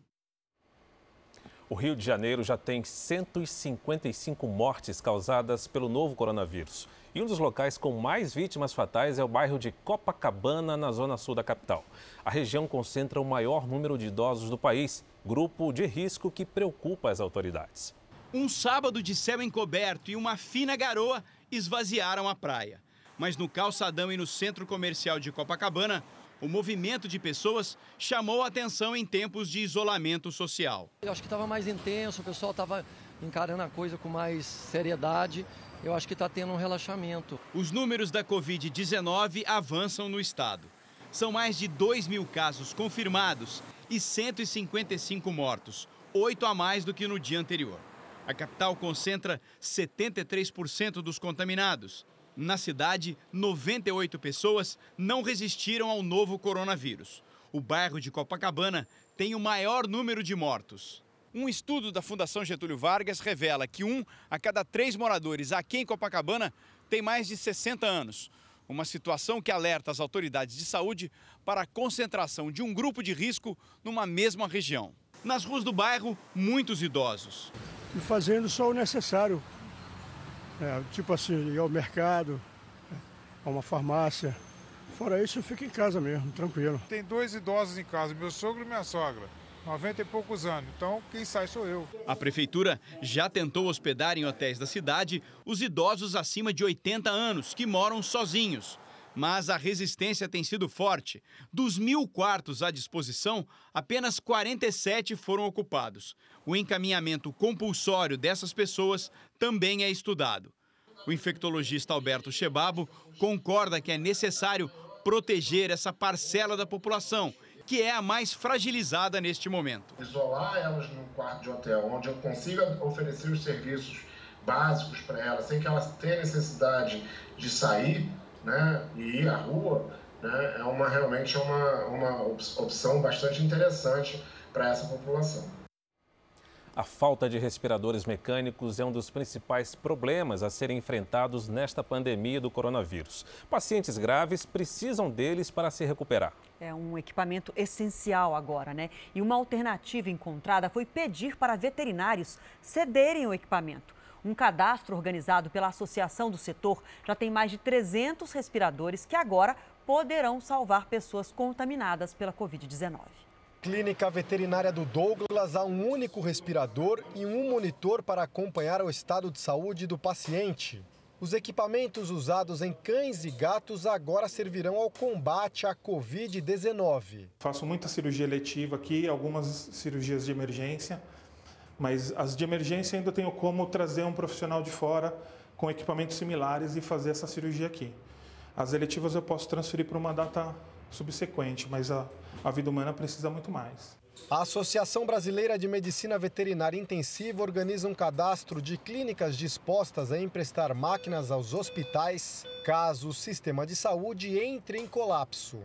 O Rio de Janeiro já tem 155 mortes causadas pelo novo coronavírus. E um dos locais com mais vítimas fatais é o bairro de Copacabana, na zona sul da capital. A região concentra o maior número de idosos do país, grupo de risco que preocupa as autoridades. Um sábado de céu encoberto e uma fina garoa esvaziaram a praia. Mas no calçadão e no centro comercial de Copacabana, o movimento de pessoas chamou a atenção em tempos de isolamento social. Eu acho que estava mais intenso, o pessoal estava encarando a coisa com mais seriedade eu acho que está tendo um relaxamento. Os números da Covid-19 avançam no estado. São mais de 2 mil casos confirmados e 155 mortos, oito a mais do que no dia anterior. A capital concentra 73% dos contaminados. Na cidade, 98 pessoas não resistiram ao novo coronavírus. O bairro de Copacabana tem o maior número de mortos. Um estudo da Fundação Getúlio Vargas revela que um a cada três moradores aqui em Copacabana tem mais de 60 anos. Uma situação que alerta as autoridades de saúde para a concentração de um grupo de risco numa mesma região. Nas ruas do bairro, muitos idosos. E fazendo só o necessário. É, tipo assim, ir ao mercado, a uma farmácia. Fora isso, eu fico em casa mesmo, tranquilo. Tem dois idosos em casa, meu sogro e minha sogra. 90 e poucos anos. Então, quem sai sou eu. A prefeitura já tentou hospedar em hotéis da cidade os idosos acima de 80 anos que moram sozinhos. Mas a resistência tem sido forte. Dos mil quartos à disposição, apenas 47 foram ocupados. O encaminhamento compulsório dessas pessoas também é estudado. O infectologista Alberto Chebabo concorda que é necessário proteger essa parcela da população que é a mais fragilizada neste momento. Isolar elas num quarto de hotel, onde eu consiga oferecer os serviços básicos para elas, sem que elas tenham necessidade de sair né, e ir à rua, né, é uma, realmente uma, uma opção bastante interessante para essa população. A falta de respiradores mecânicos é um dos principais problemas a serem enfrentados nesta pandemia do coronavírus. Pacientes graves precisam deles para se recuperar. É um equipamento essencial agora, né? E uma alternativa encontrada foi pedir para veterinários cederem o equipamento. Um cadastro organizado pela Associação do Setor já tem mais de 300 respiradores que agora poderão salvar pessoas contaminadas pela Covid-19. Clínica veterinária do Douglas há um único respirador e um monitor para acompanhar o estado de saúde do paciente. Os equipamentos usados em cães e gatos agora servirão ao combate à Covid-19. Faço muita cirurgia letiva aqui, algumas cirurgias de emergência, mas as de emergência ainda tenho como trazer um profissional de fora com equipamentos similares e fazer essa cirurgia aqui. As eletivas eu posso transferir para uma data subsequente, mas a, a vida humana precisa muito mais. A Associação Brasileira de Medicina Veterinária Intensiva organiza um cadastro de clínicas dispostas a emprestar máquinas aos hospitais caso o sistema de saúde entre em colapso.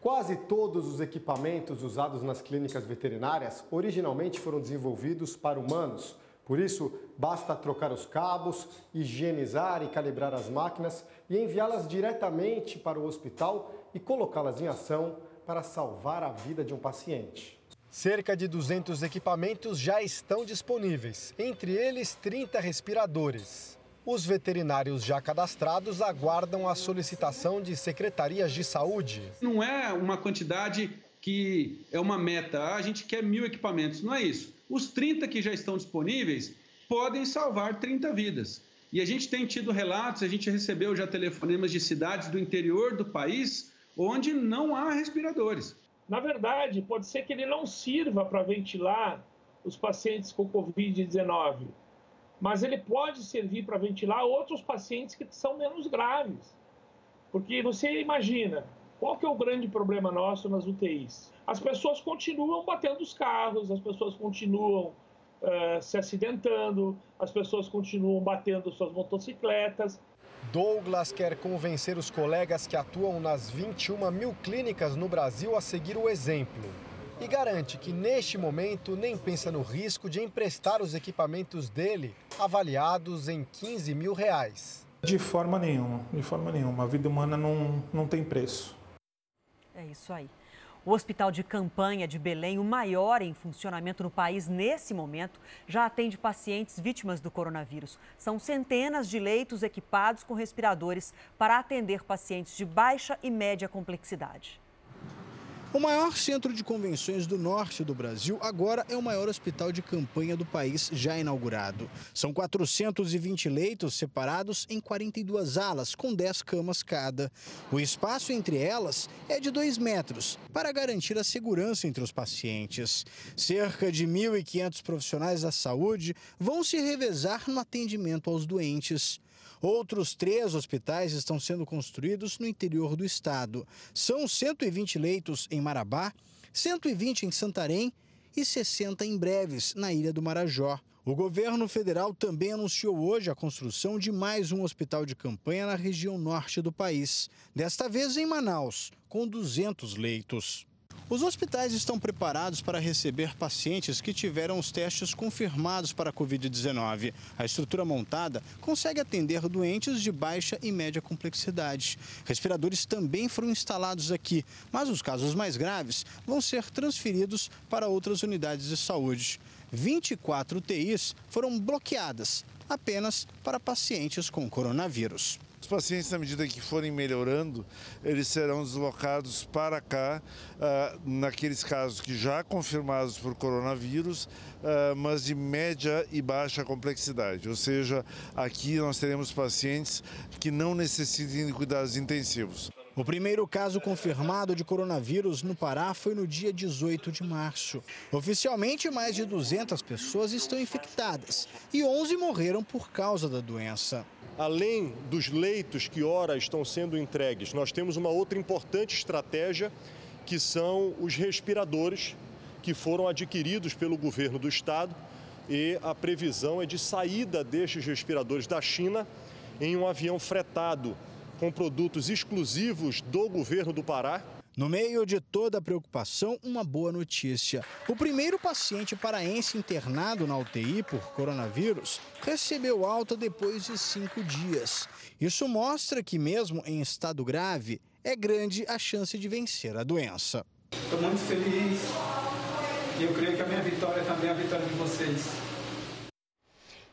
Quase todos os equipamentos usados nas clínicas veterinárias originalmente foram desenvolvidos para humanos. Por isso, basta trocar os cabos, higienizar e calibrar as máquinas e enviá-las diretamente para o hospital e colocá-las em ação para salvar a vida de um paciente. Cerca de 200 equipamentos já estão disponíveis, entre eles 30 respiradores. Os veterinários já cadastrados aguardam a solicitação de secretarias de saúde. Não é uma quantidade que é uma meta, a gente quer mil equipamentos, não é isso. Os 30 que já estão disponíveis podem salvar 30 vidas. E a gente tem tido relatos, a gente recebeu já telefonemas de cidades do interior do país onde não há respiradores. Na verdade, pode ser que ele não sirva para ventilar os pacientes com Covid-19, mas ele pode servir para ventilar outros pacientes que são menos graves. Porque você imagina, qual que é o grande problema nosso nas UTIs? As pessoas continuam batendo os carros, as pessoas continuam uh, se acidentando, as pessoas continuam batendo suas motocicletas, Douglas quer convencer os colegas que atuam nas 21 mil clínicas no Brasil a seguir o exemplo. E garante que, neste momento, nem pensa no risco de emprestar os equipamentos dele, avaliados em 15 mil reais. De forma nenhuma, de forma nenhuma. A vida humana não, não tem preço. É isso aí. O Hospital de Campanha de Belém, o maior em funcionamento no país nesse momento, já atende pacientes vítimas do coronavírus. São centenas de leitos equipados com respiradores para atender pacientes de baixa e média complexidade. O maior centro de convenções do norte do Brasil agora é o maior hospital de campanha do país já inaugurado. São 420 leitos separados em 42 alas, com 10 camas cada. O espaço entre elas é de 2 metros, para garantir a segurança entre os pacientes. Cerca de 1.500 profissionais da saúde vão se revezar no atendimento aos doentes. Outros três hospitais estão sendo construídos no interior do estado. São 120 leitos em Marabá, 120 em Santarém e 60 em breves na Ilha do Marajó. O governo federal também anunciou hoje a construção de mais um hospital de campanha na região norte do país, desta vez em Manaus, com 200 leitos. Os hospitais estão preparados para receber pacientes que tiveram os testes confirmados para a Covid-19. A estrutura montada consegue atender doentes de baixa e média complexidade. Respiradores também foram instalados aqui, mas os casos mais graves vão ser transferidos para outras unidades de saúde. 24 UTIs foram bloqueadas apenas para pacientes com coronavírus. Os pacientes, à medida que forem melhorando, eles serão deslocados para cá, uh, naqueles casos que já confirmados por coronavírus, uh, mas de média e baixa complexidade. Ou seja, aqui nós teremos pacientes que não necessitem de cuidados intensivos. O primeiro caso confirmado de coronavírus no Pará foi no dia 18 de março. Oficialmente, mais de 200 pessoas estão infectadas e 11 morreram por causa da doença. Além dos leitos que ora estão sendo entregues, nós temos uma outra importante estratégia que são os respiradores que foram adquiridos pelo governo do estado e a previsão é de saída destes respiradores da China em um avião fretado com produtos exclusivos do governo do Pará no meio de toda a preocupação, uma boa notícia. O primeiro paciente paraense internado na UTI por coronavírus recebeu alta depois de cinco dias. Isso mostra que, mesmo em estado grave, é grande a chance de vencer a doença. Estou muito feliz e eu creio que a minha vitória também é a vitória de vocês.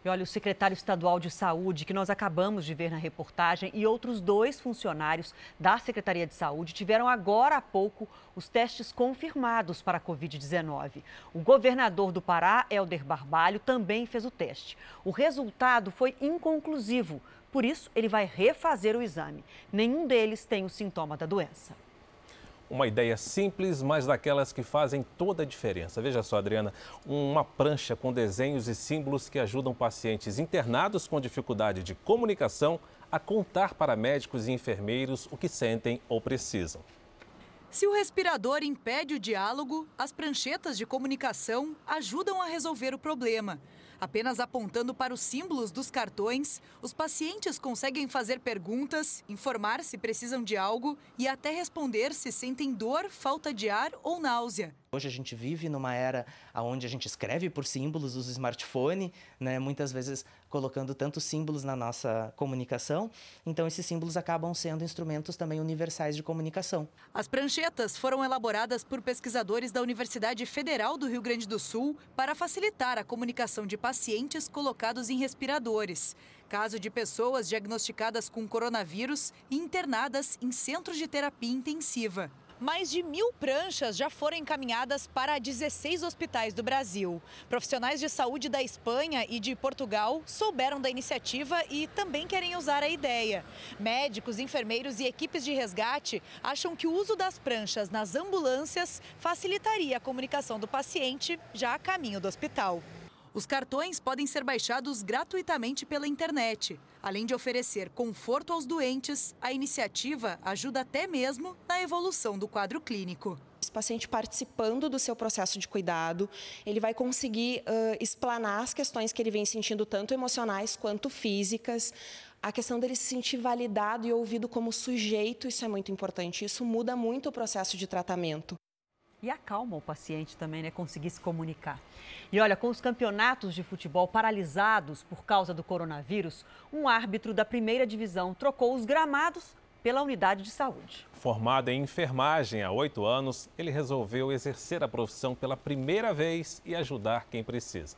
E olha, o secretário estadual de saúde, que nós acabamos de ver na reportagem, e outros dois funcionários da Secretaria de Saúde tiveram agora há pouco os testes confirmados para a Covid-19. O governador do Pará, Helder Barbalho, também fez o teste. O resultado foi inconclusivo, por isso ele vai refazer o exame. Nenhum deles tem o sintoma da doença. Uma ideia simples, mas daquelas que fazem toda a diferença. Veja só, Adriana, uma prancha com desenhos e símbolos que ajudam pacientes internados com dificuldade de comunicação a contar para médicos e enfermeiros o que sentem ou precisam. Se o respirador impede o diálogo, as pranchetas de comunicação ajudam a resolver o problema. Apenas apontando para os símbolos dos cartões, os pacientes conseguem fazer perguntas, informar se precisam de algo e até responder se sentem dor, falta de ar ou náusea. Hoje a gente vive numa era onde a gente escreve por símbolos, usa smartphone, né, muitas vezes colocando tantos símbolos na nossa comunicação. Então, esses símbolos acabam sendo instrumentos também universais de comunicação. As pranchetas foram elaboradas por pesquisadores da Universidade Federal do Rio Grande do Sul para facilitar a comunicação de pacientes colocados em respiradores. Caso de pessoas diagnosticadas com coronavírus e internadas em centros de terapia intensiva. Mais de mil pranchas já foram encaminhadas para 16 hospitais do Brasil. Profissionais de saúde da Espanha e de Portugal souberam da iniciativa e também querem usar a ideia. Médicos, enfermeiros e equipes de resgate acham que o uso das pranchas nas ambulâncias facilitaria a comunicação do paciente já a caminho do hospital. Os cartões podem ser baixados gratuitamente pela internet. Além de oferecer conforto aos doentes, a iniciativa ajuda até mesmo na evolução do quadro clínico. Esse paciente participando do seu processo de cuidado, ele vai conseguir uh, explanar as questões que ele vem sentindo, tanto emocionais quanto físicas. A questão dele se sentir validado e ouvido como sujeito, isso é muito importante. Isso muda muito o processo de tratamento. E acalma o paciente também, né? Conseguir se comunicar. E olha, com os campeonatos de futebol paralisados por causa do coronavírus, um árbitro da primeira divisão trocou os gramados pela unidade de saúde. Formado em enfermagem há oito anos, ele resolveu exercer a profissão pela primeira vez e ajudar quem precisa.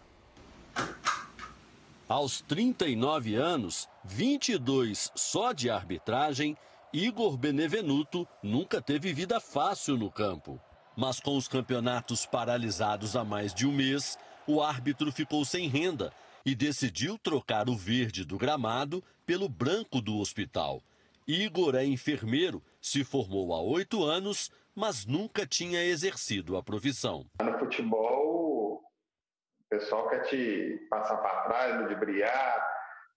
Aos 39 anos, 22 só de arbitragem, Igor Benevenuto nunca teve vida fácil no campo. Mas com os campeonatos paralisados há mais de um mês, o árbitro ficou sem renda e decidiu trocar o verde do gramado pelo branco do hospital. Igor é enfermeiro, se formou há oito anos, mas nunca tinha exercido a profissão. No futebol, o pessoal quer te passar para trás, ludibriar,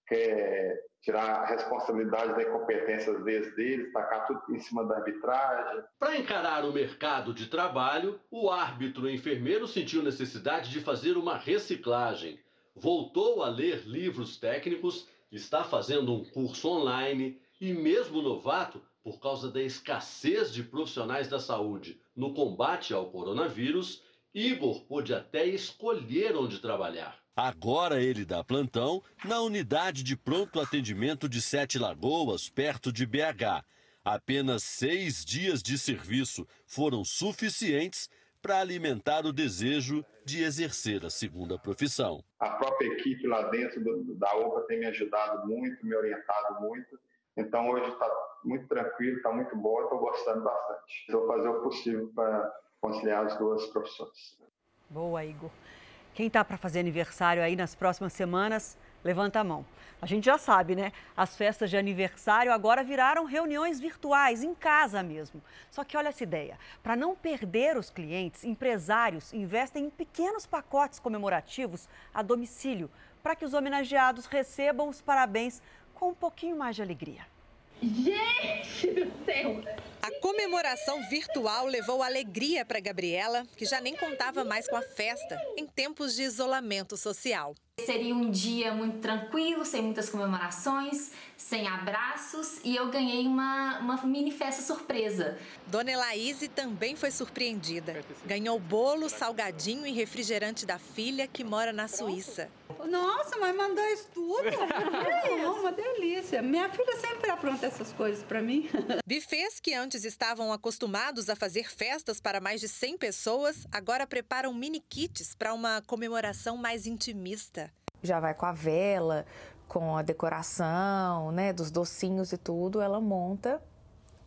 quer tirar a responsabilidade da incompetência às vezes deles, tacar tudo em cima da arbitragem. Para encarar o mercado de trabalho, o árbitro enfermeiro sentiu necessidade de fazer uma reciclagem. Voltou a ler livros técnicos, está fazendo um curso online e, mesmo novato, por causa da escassez de profissionais da saúde no combate ao coronavírus, Igor pôde até escolher onde trabalhar. Agora ele dá plantão na unidade de pronto atendimento de Sete Lagoas, perto de BH. Apenas seis dias de serviço foram suficientes para alimentar o desejo de exercer a segunda profissão. A própria equipe lá dentro do, da OPA tem me ajudado muito, me orientado muito. Então hoje está muito tranquilo, está muito bom, estou gostando bastante. Vou fazer o possível para conciliar as duas profissões. Boa, Igor. Quem está para fazer aniversário aí nas próximas semanas, levanta a mão. A gente já sabe, né? As festas de aniversário agora viraram reuniões virtuais, em casa mesmo. Só que olha essa ideia: para não perder os clientes, empresários investem em pequenos pacotes comemorativos a domicílio, para que os homenageados recebam os parabéns com um pouquinho mais de alegria. Gente do céu! A comemoração virtual levou alegria para Gabriela, que já nem contava mais com a festa em tempos de isolamento social. Seria um dia muito tranquilo, sem muitas comemorações, sem abraços e eu ganhei uma, uma mini festa surpresa. Dona Elaíse também foi surpreendida. Ganhou bolo, salgadinho e refrigerante da filha que mora na Suíça. Nossa, mas mandou isso tudo? É uma delícia. Minha filha sempre apronta essas coisas para mim. Bufês que antes estavam acostumados a fazer festas para mais de 100 pessoas, agora preparam mini kits para uma comemoração mais intimista. Já vai com a vela, com a decoração, né, dos docinhos e tudo, ela monta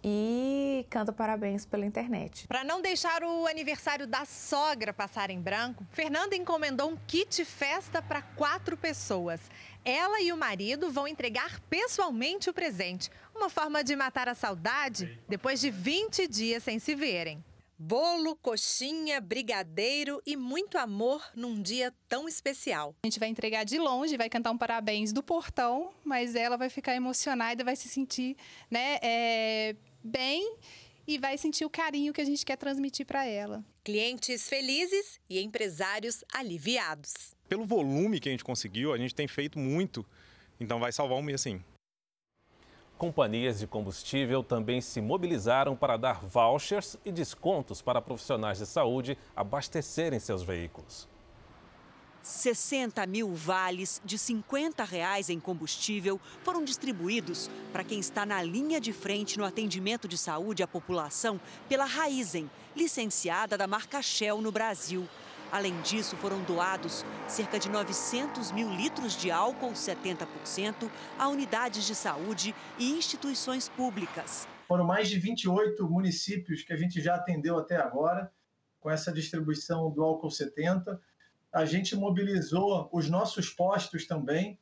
e canta parabéns pela internet. Para não deixar o aniversário da sogra passar em branco, Fernanda encomendou um kit festa para quatro pessoas. Ela e o marido vão entregar pessoalmente o presente, uma forma de matar a saudade depois de 20 dias sem se verem. Bolo, coxinha, brigadeiro e muito amor num dia tão especial. A gente vai entregar de longe, vai cantar um parabéns do portão, mas ela vai ficar emocionada, vai se sentir né, é, bem e vai sentir o carinho que a gente quer transmitir para ela. Clientes felizes e empresários aliviados. Pelo volume que a gente conseguiu, a gente tem feito muito, então vai salvar um mês sim. Companhias de combustível também se mobilizaram para dar vouchers e descontos para profissionais de saúde abastecerem seus veículos. 60 mil vales de 50 reais em combustível foram distribuídos para quem está na linha de frente no atendimento de saúde à população pela Raizen, licenciada da marca Shell no Brasil. Além disso, foram doados cerca de 900 mil litros de álcool 70% a unidades de saúde e instituições públicas. Foram mais de 28 municípios que a gente já atendeu até agora, com essa distribuição do álcool 70 a gente mobilizou os nossos postos também,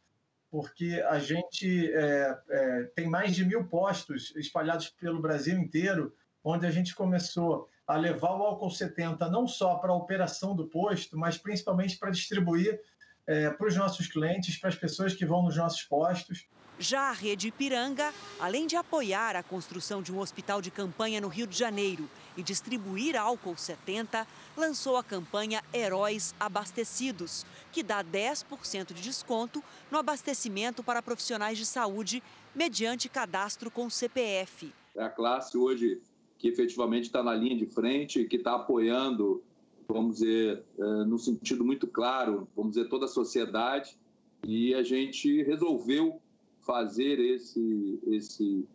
porque a gente é, é, tem mais de mil postos espalhados pelo Brasil inteiro, onde a gente começou a levar o álcool 70 não só para a operação do posto, mas principalmente para distribuir é, para os nossos clientes, para as pessoas que vão nos nossos postos. Já a Rede Ipiranga, além de apoiar a construção de um hospital de campanha no Rio de Janeiro e distribuir álcool 70, lançou a campanha Heróis Abastecidos, que dá 10% de desconto no abastecimento para profissionais de saúde mediante cadastro com CPF. É a classe hoje que efetivamente está na linha de frente, que está apoiando, vamos dizer, é, no sentido muito claro, vamos dizer, toda a sociedade, e a gente resolveu fazer esse, esse,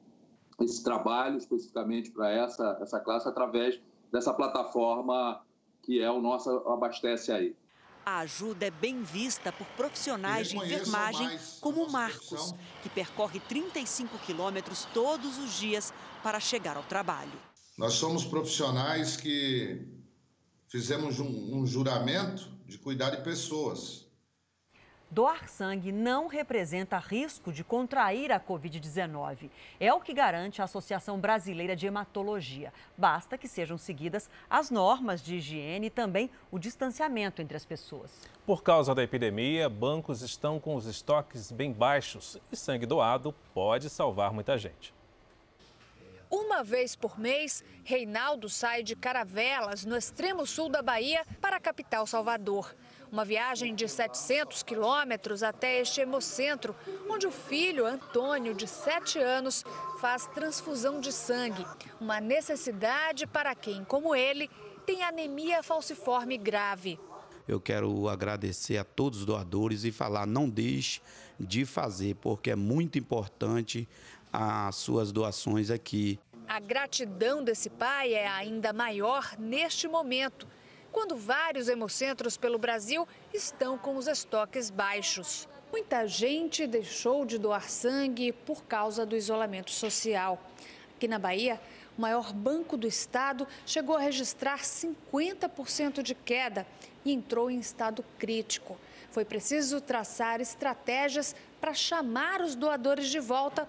esse trabalho especificamente para essa, essa classe através dessa plataforma que é o nosso Abastece Aí. A ajuda é bem vista por profissionais de enfermagem como o Marcos, que percorre 35 quilômetros todos os dias para chegar ao trabalho. Nós somos profissionais que fizemos um, um juramento de cuidar de pessoas. Doar sangue não representa risco de contrair a Covid-19. É o que garante a Associação Brasileira de Hematologia. Basta que sejam seguidas as normas de higiene e também o distanciamento entre as pessoas. Por causa da epidemia, bancos estão com os estoques bem baixos e sangue doado pode salvar muita gente. Uma vez por mês, Reinaldo sai de Caravelas, no extremo sul da Bahia, para a capital Salvador. Uma viagem de 700 quilômetros até este hemocentro, onde o filho, Antônio, de 7 anos, faz transfusão de sangue. Uma necessidade para quem, como ele, tem anemia falciforme grave. Eu quero agradecer a todos os doadores e falar: não deixe de fazer, porque é muito importante as suas doações aqui. A gratidão desse pai é ainda maior neste momento quando vários hemocentros pelo Brasil estão com os estoques baixos. Muita gente deixou de doar sangue por causa do isolamento social. Aqui na Bahia, o maior banco do estado chegou a registrar 50% de queda e entrou em estado crítico. Foi preciso traçar estratégias para chamar os doadores de volta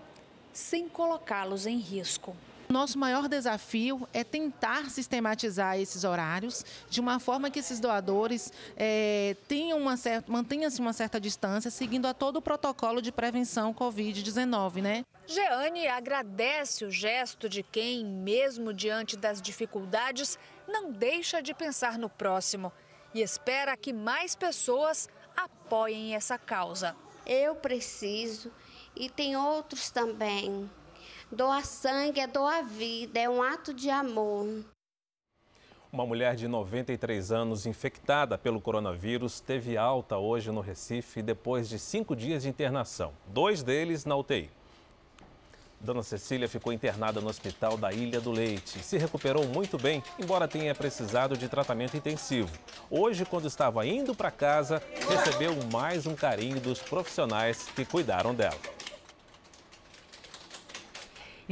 sem colocá-los em risco. Nosso maior desafio é tentar sistematizar esses horários de uma forma que esses doadores é, tenham uma certa, mantenham-se uma certa distância, seguindo a todo o protocolo de prevenção Covid-19, né? Jeane agradece o gesto de quem, mesmo diante das dificuldades, não deixa de pensar no próximo e espera que mais pessoas apoiem essa causa. Eu preciso e tem outros também. Doar sangue é doar vida, é um ato de amor. Uma mulher de 93 anos infectada pelo coronavírus teve alta hoje no Recife depois de cinco dias de internação, dois deles na UTI. Dona Cecília ficou internada no hospital da Ilha do Leite se recuperou muito bem, embora tenha precisado de tratamento intensivo. Hoje, quando estava indo para casa, recebeu mais um carinho dos profissionais que cuidaram dela.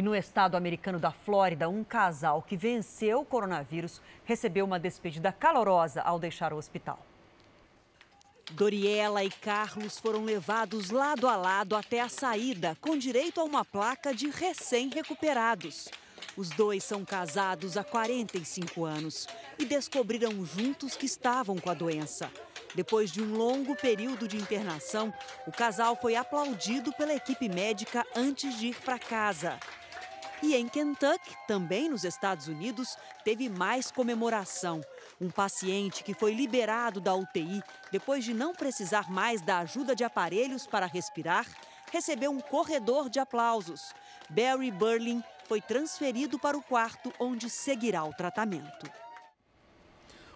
E no estado americano da Flórida, um casal que venceu o coronavírus recebeu uma despedida calorosa ao deixar o hospital. Doriela e Carlos foram levados lado a lado até a saída, com direito a uma placa de recém-recuperados. Os dois são casados há 45 anos e descobriram juntos que estavam com a doença. Depois de um longo período de internação, o casal foi aplaudido pela equipe médica antes de ir para casa. E em Kentucky, também nos Estados Unidos, teve mais comemoração. Um paciente que foi liberado da UTI depois de não precisar mais da ajuda de aparelhos para respirar, recebeu um corredor de aplausos. Barry Burling foi transferido para o quarto onde seguirá o tratamento.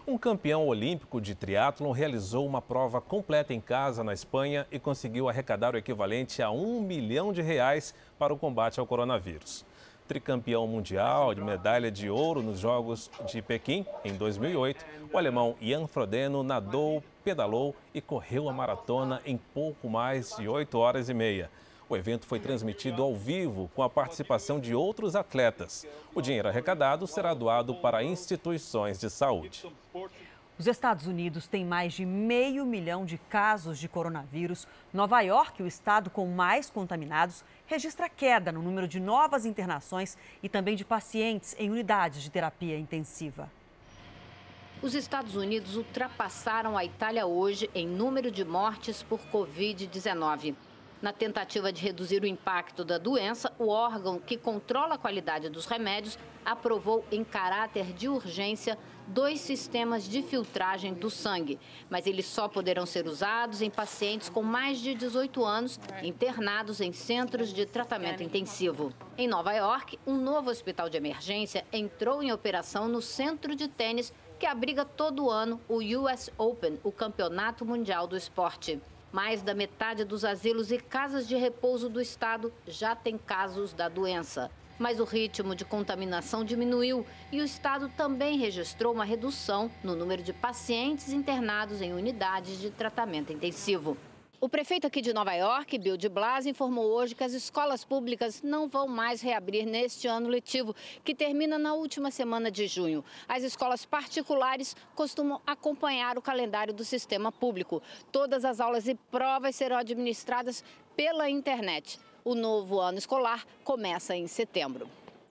Um campeão olímpico de triatlon realizou uma prova completa em casa na Espanha e conseguiu arrecadar o equivalente a um milhão de reais para o combate ao coronavírus tricampeão mundial de medalha de ouro nos Jogos de Pequim em 2008, o alemão Jan Frodeno nadou, pedalou e correu a maratona em pouco mais de 8 horas e meia. O evento foi transmitido ao vivo com a participação de outros atletas. O dinheiro arrecadado será doado para instituições de saúde. Os Estados Unidos têm mais de meio milhão de casos de coronavírus. Nova York, o estado com mais contaminados, registra queda no número de novas internações e também de pacientes em unidades de terapia intensiva. Os Estados Unidos ultrapassaram a Itália hoje em número de mortes por Covid-19. Na tentativa de reduzir o impacto da doença, o órgão que controla a qualidade dos remédios aprovou em caráter de urgência dois sistemas de filtragem do sangue, mas eles só poderão ser usados em pacientes com mais de 18 anos internados em centros de tratamento intensivo. Em Nova York, um novo hospital de emergência entrou em operação no centro de tênis que abriga todo ano o US Open, o Campeonato Mundial do Esporte. Mais da metade dos asilos e casas de repouso do estado já tem casos da doença mas o ritmo de contaminação diminuiu e o estado também registrou uma redução no número de pacientes internados em unidades de tratamento intensivo. O prefeito aqui de Nova York, Bill de Blasio, informou hoje que as escolas públicas não vão mais reabrir neste ano letivo, que termina na última semana de junho. As escolas particulares costumam acompanhar o calendário do sistema público. Todas as aulas e provas serão administradas pela internet. O novo ano escolar começa em setembro.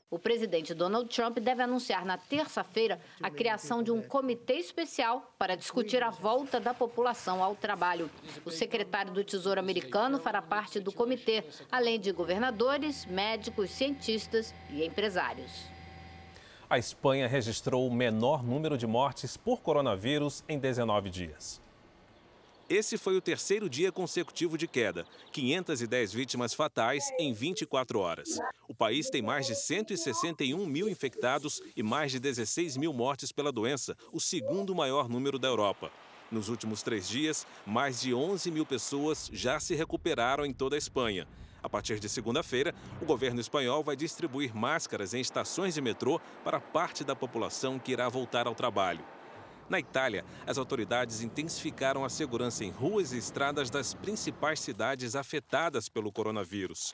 O presidente Donald Trump deve anunciar na terça-feira a criação de um comitê especial para discutir a volta da população ao trabalho. O secretário do Tesouro americano fará parte do comitê, além de governadores, médicos, cientistas e empresários. A Espanha registrou o menor número de mortes por coronavírus em 19 dias. Esse foi o terceiro dia consecutivo de queda, 510 vítimas fatais em 24 horas. O país tem mais de 161 mil infectados e mais de 16 mil mortes pela doença, o segundo maior número da Europa. Nos últimos três dias, mais de 11 mil pessoas já se recuperaram em toda a Espanha. A partir de segunda-feira, o governo espanhol vai distribuir máscaras em estações de metrô para parte da população que irá voltar ao trabalho. Na Itália, as autoridades intensificaram a segurança em ruas e estradas das principais cidades afetadas pelo coronavírus.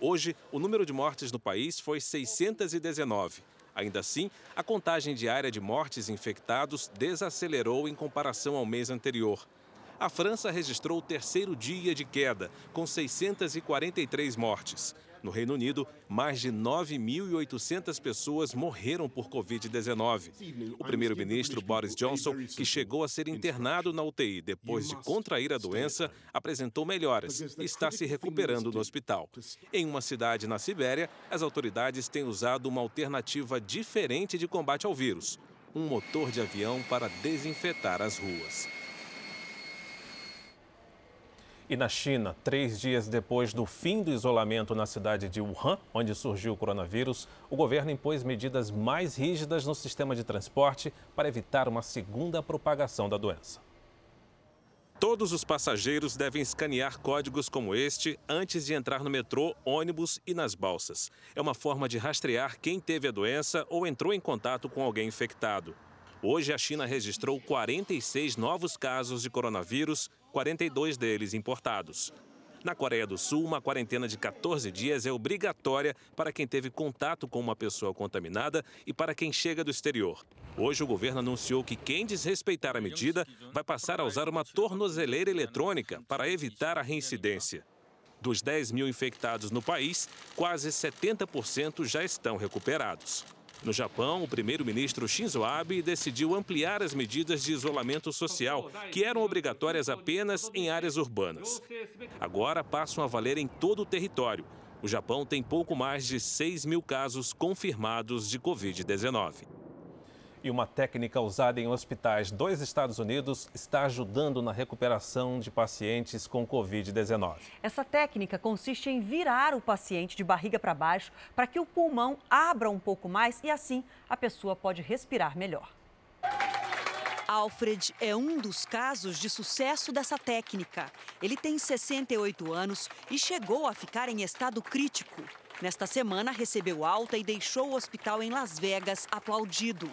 Hoje, o número de mortes no país foi 619. Ainda assim, a contagem diária de mortes infectados desacelerou em comparação ao mês anterior. A França registrou o terceiro dia de queda, com 643 mortes. No Reino Unido, mais de 9.800 pessoas morreram por Covid-19. O primeiro-ministro Boris Johnson, que chegou a ser internado na UTI depois de contrair a doença, apresentou melhoras e está se recuperando no hospital. Em uma cidade na Sibéria, as autoridades têm usado uma alternativa diferente de combate ao vírus: um motor de avião para desinfetar as ruas. E na China, três dias depois do fim do isolamento na cidade de Wuhan, onde surgiu o coronavírus, o governo impôs medidas mais rígidas no sistema de transporte para evitar uma segunda propagação da doença. Todos os passageiros devem escanear códigos como este antes de entrar no metrô, ônibus e nas balsas. É uma forma de rastrear quem teve a doença ou entrou em contato com alguém infectado. Hoje, a China registrou 46 novos casos de coronavírus, 42 deles importados. Na Coreia do Sul, uma quarentena de 14 dias é obrigatória para quem teve contato com uma pessoa contaminada e para quem chega do exterior. Hoje, o governo anunciou que quem desrespeitar a medida vai passar a usar uma tornozeleira eletrônica para evitar a reincidência. Dos 10 mil infectados no país, quase 70% já estão recuperados. No Japão, o primeiro-ministro Shinzo Abe decidiu ampliar as medidas de isolamento social, que eram obrigatórias apenas em áreas urbanas. Agora passam a valer em todo o território. O Japão tem pouco mais de 6 mil casos confirmados de Covid-19 e uma técnica usada em hospitais dos Estados Unidos está ajudando na recuperação de pacientes com Covid-19. Essa técnica consiste em virar o paciente de barriga para baixo para que o pulmão abra um pouco mais e assim a pessoa pode respirar melhor. Alfred é um dos casos de sucesso dessa técnica. Ele tem 68 anos e chegou a ficar em estado crítico. Nesta semana, recebeu alta e deixou o hospital em Las Vegas aplaudido.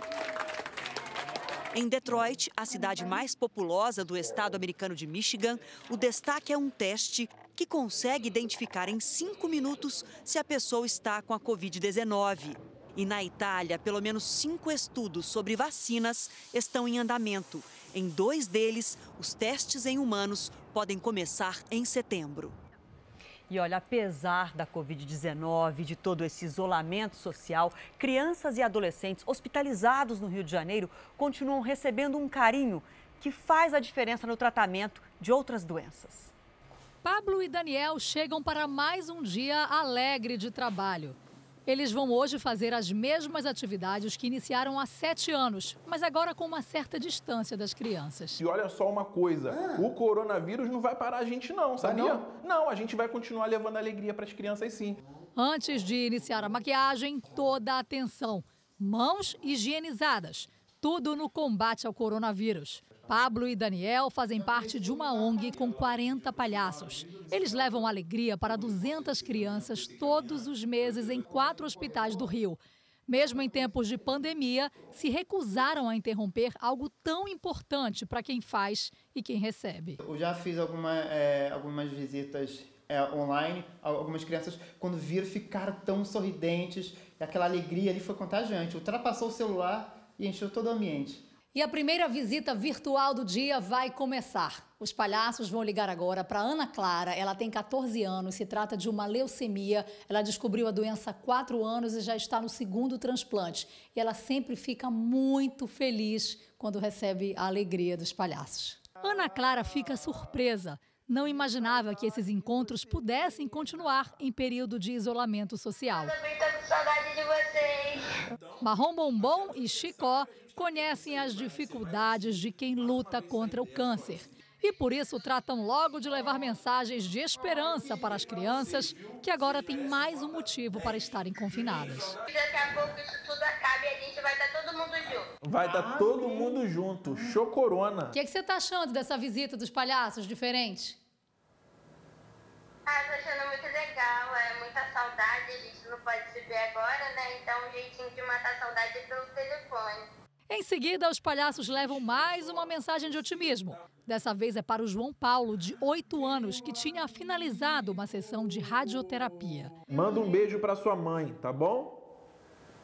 Em Detroit, a cidade mais populosa do estado americano de Michigan, o destaque é um teste que consegue identificar em cinco minutos se a pessoa está com a Covid-19. E na Itália, pelo menos cinco estudos sobre vacinas estão em andamento. Em dois deles, os testes em humanos podem começar em setembro. E olha, apesar da Covid-19, de todo esse isolamento social, crianças e adolescentes hospitalizados no Rio de Janeiro continuam recebendo um carinho que faz a diferença no tratamento de outras doenças. Pablo e Daniel chegam para mais um dia alegre de trabalho. Eles vão hoje fazer as mesmas atividades que iniciaram há sete anos, mas agora com uma certa distância das crianças. E olha só uma coisa: ah. o coronavírus não vai parar a gente, não, sabia? Não? não, a gente vai continuar levando alegria para as crianças, sim. Antes de iniciar a maquiagem, toda a atenção. Mãos higienizadas. Tudo no combate ao coronavírus. Pablo e Daniel fazem parte de uma ONG com 40 palhaços. Eles levam alegria para 200 crianças todos os meses em quatro hospitais do Rio. Mesmo em tempos de pandemia, se recusaram a interromper algo tão importante para quem faz e quem recebe. Eu já fiz alguma, é, algumas visitas é, online, algumas crianças, quando viram, ficaram tão sorridentes, aquela alegria ali foi contagiante. Ultrapassou o celular e encheu todo o ambiente. E a primeira visita virtual do dia vai começar. Os palhaços vão ligar agora para Ana Clara. Ela tem 14 anos, se trata de uma leucemia. Ela descobriu a doença há 4 anos e já está no segundo transplante. E ela sempre fica muito feliz quando recebe a alegria dos palhaços. Ana Clara fica surpresa. Não imaginava que esses encontros pudessem continuar em período de isolamento social. Eu também estou com saudade de vocês. Marrom Bombom e Chicó conhecem as dificuldades de quem luta contra o câncer. E por isso tratam logo de levar mensagens de esperança para as crianças que agora têm mais um motivo para estarem confinadas. Daqui a pouco isso tudo acabe e a gente vai estar todo mundo junto. Vai estar todo mundo junto. Show Corona. O que, é que você está achando dessa visita dos palhaços diferente? Ah, tô achando muito legal. É muita saudade. A gente não pode se ver agora, né? Então, um jeitinho de matar a saudade é pelo telefone. Em seguida, os palhaços levam mais uma mensagem de otimismo. Dessa vez é para o João Paulo, de 8 anos, que tinha finalizado uma sessão de radioterapia. Manda um beijo para sua mãe, tá bom?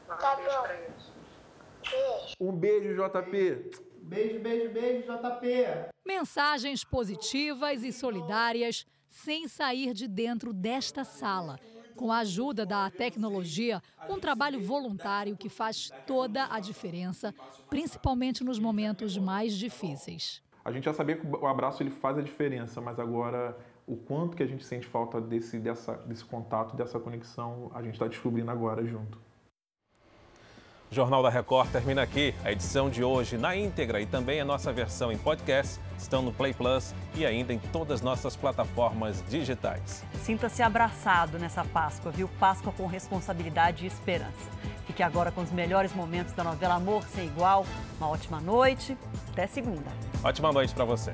Tá bom. Beijo. Um beijo, JP. Beijo, beijo, beijo, JP. Mensagens positivas e solidárias sem sair de dentro desta sala com a ajuda da tecnologia, um trabalho voluntário que faz toda a diferença, principalmente nos momentos mais difíceis. A gente já sabia que o abraço ele faz a diferença, mas agora o quanto que a gente sente falta desse, dessa, desse contato, dessa conexão, a gente está descobrindo agora junto. Jornal da Record termina aqui. A edição de hoje na íntegra e também a nossa versão em podcast estão no Play Plus e ainda em todas as nossas plataformas digitais. Sinta-se abraçado nessa Páscoa, viu? Páscoa com responsabilidade e esperança. Fique agora com os melhores momentos da novela Amor Sem Igual. Uma ótima noite. Até segunda. Ótima noite para você.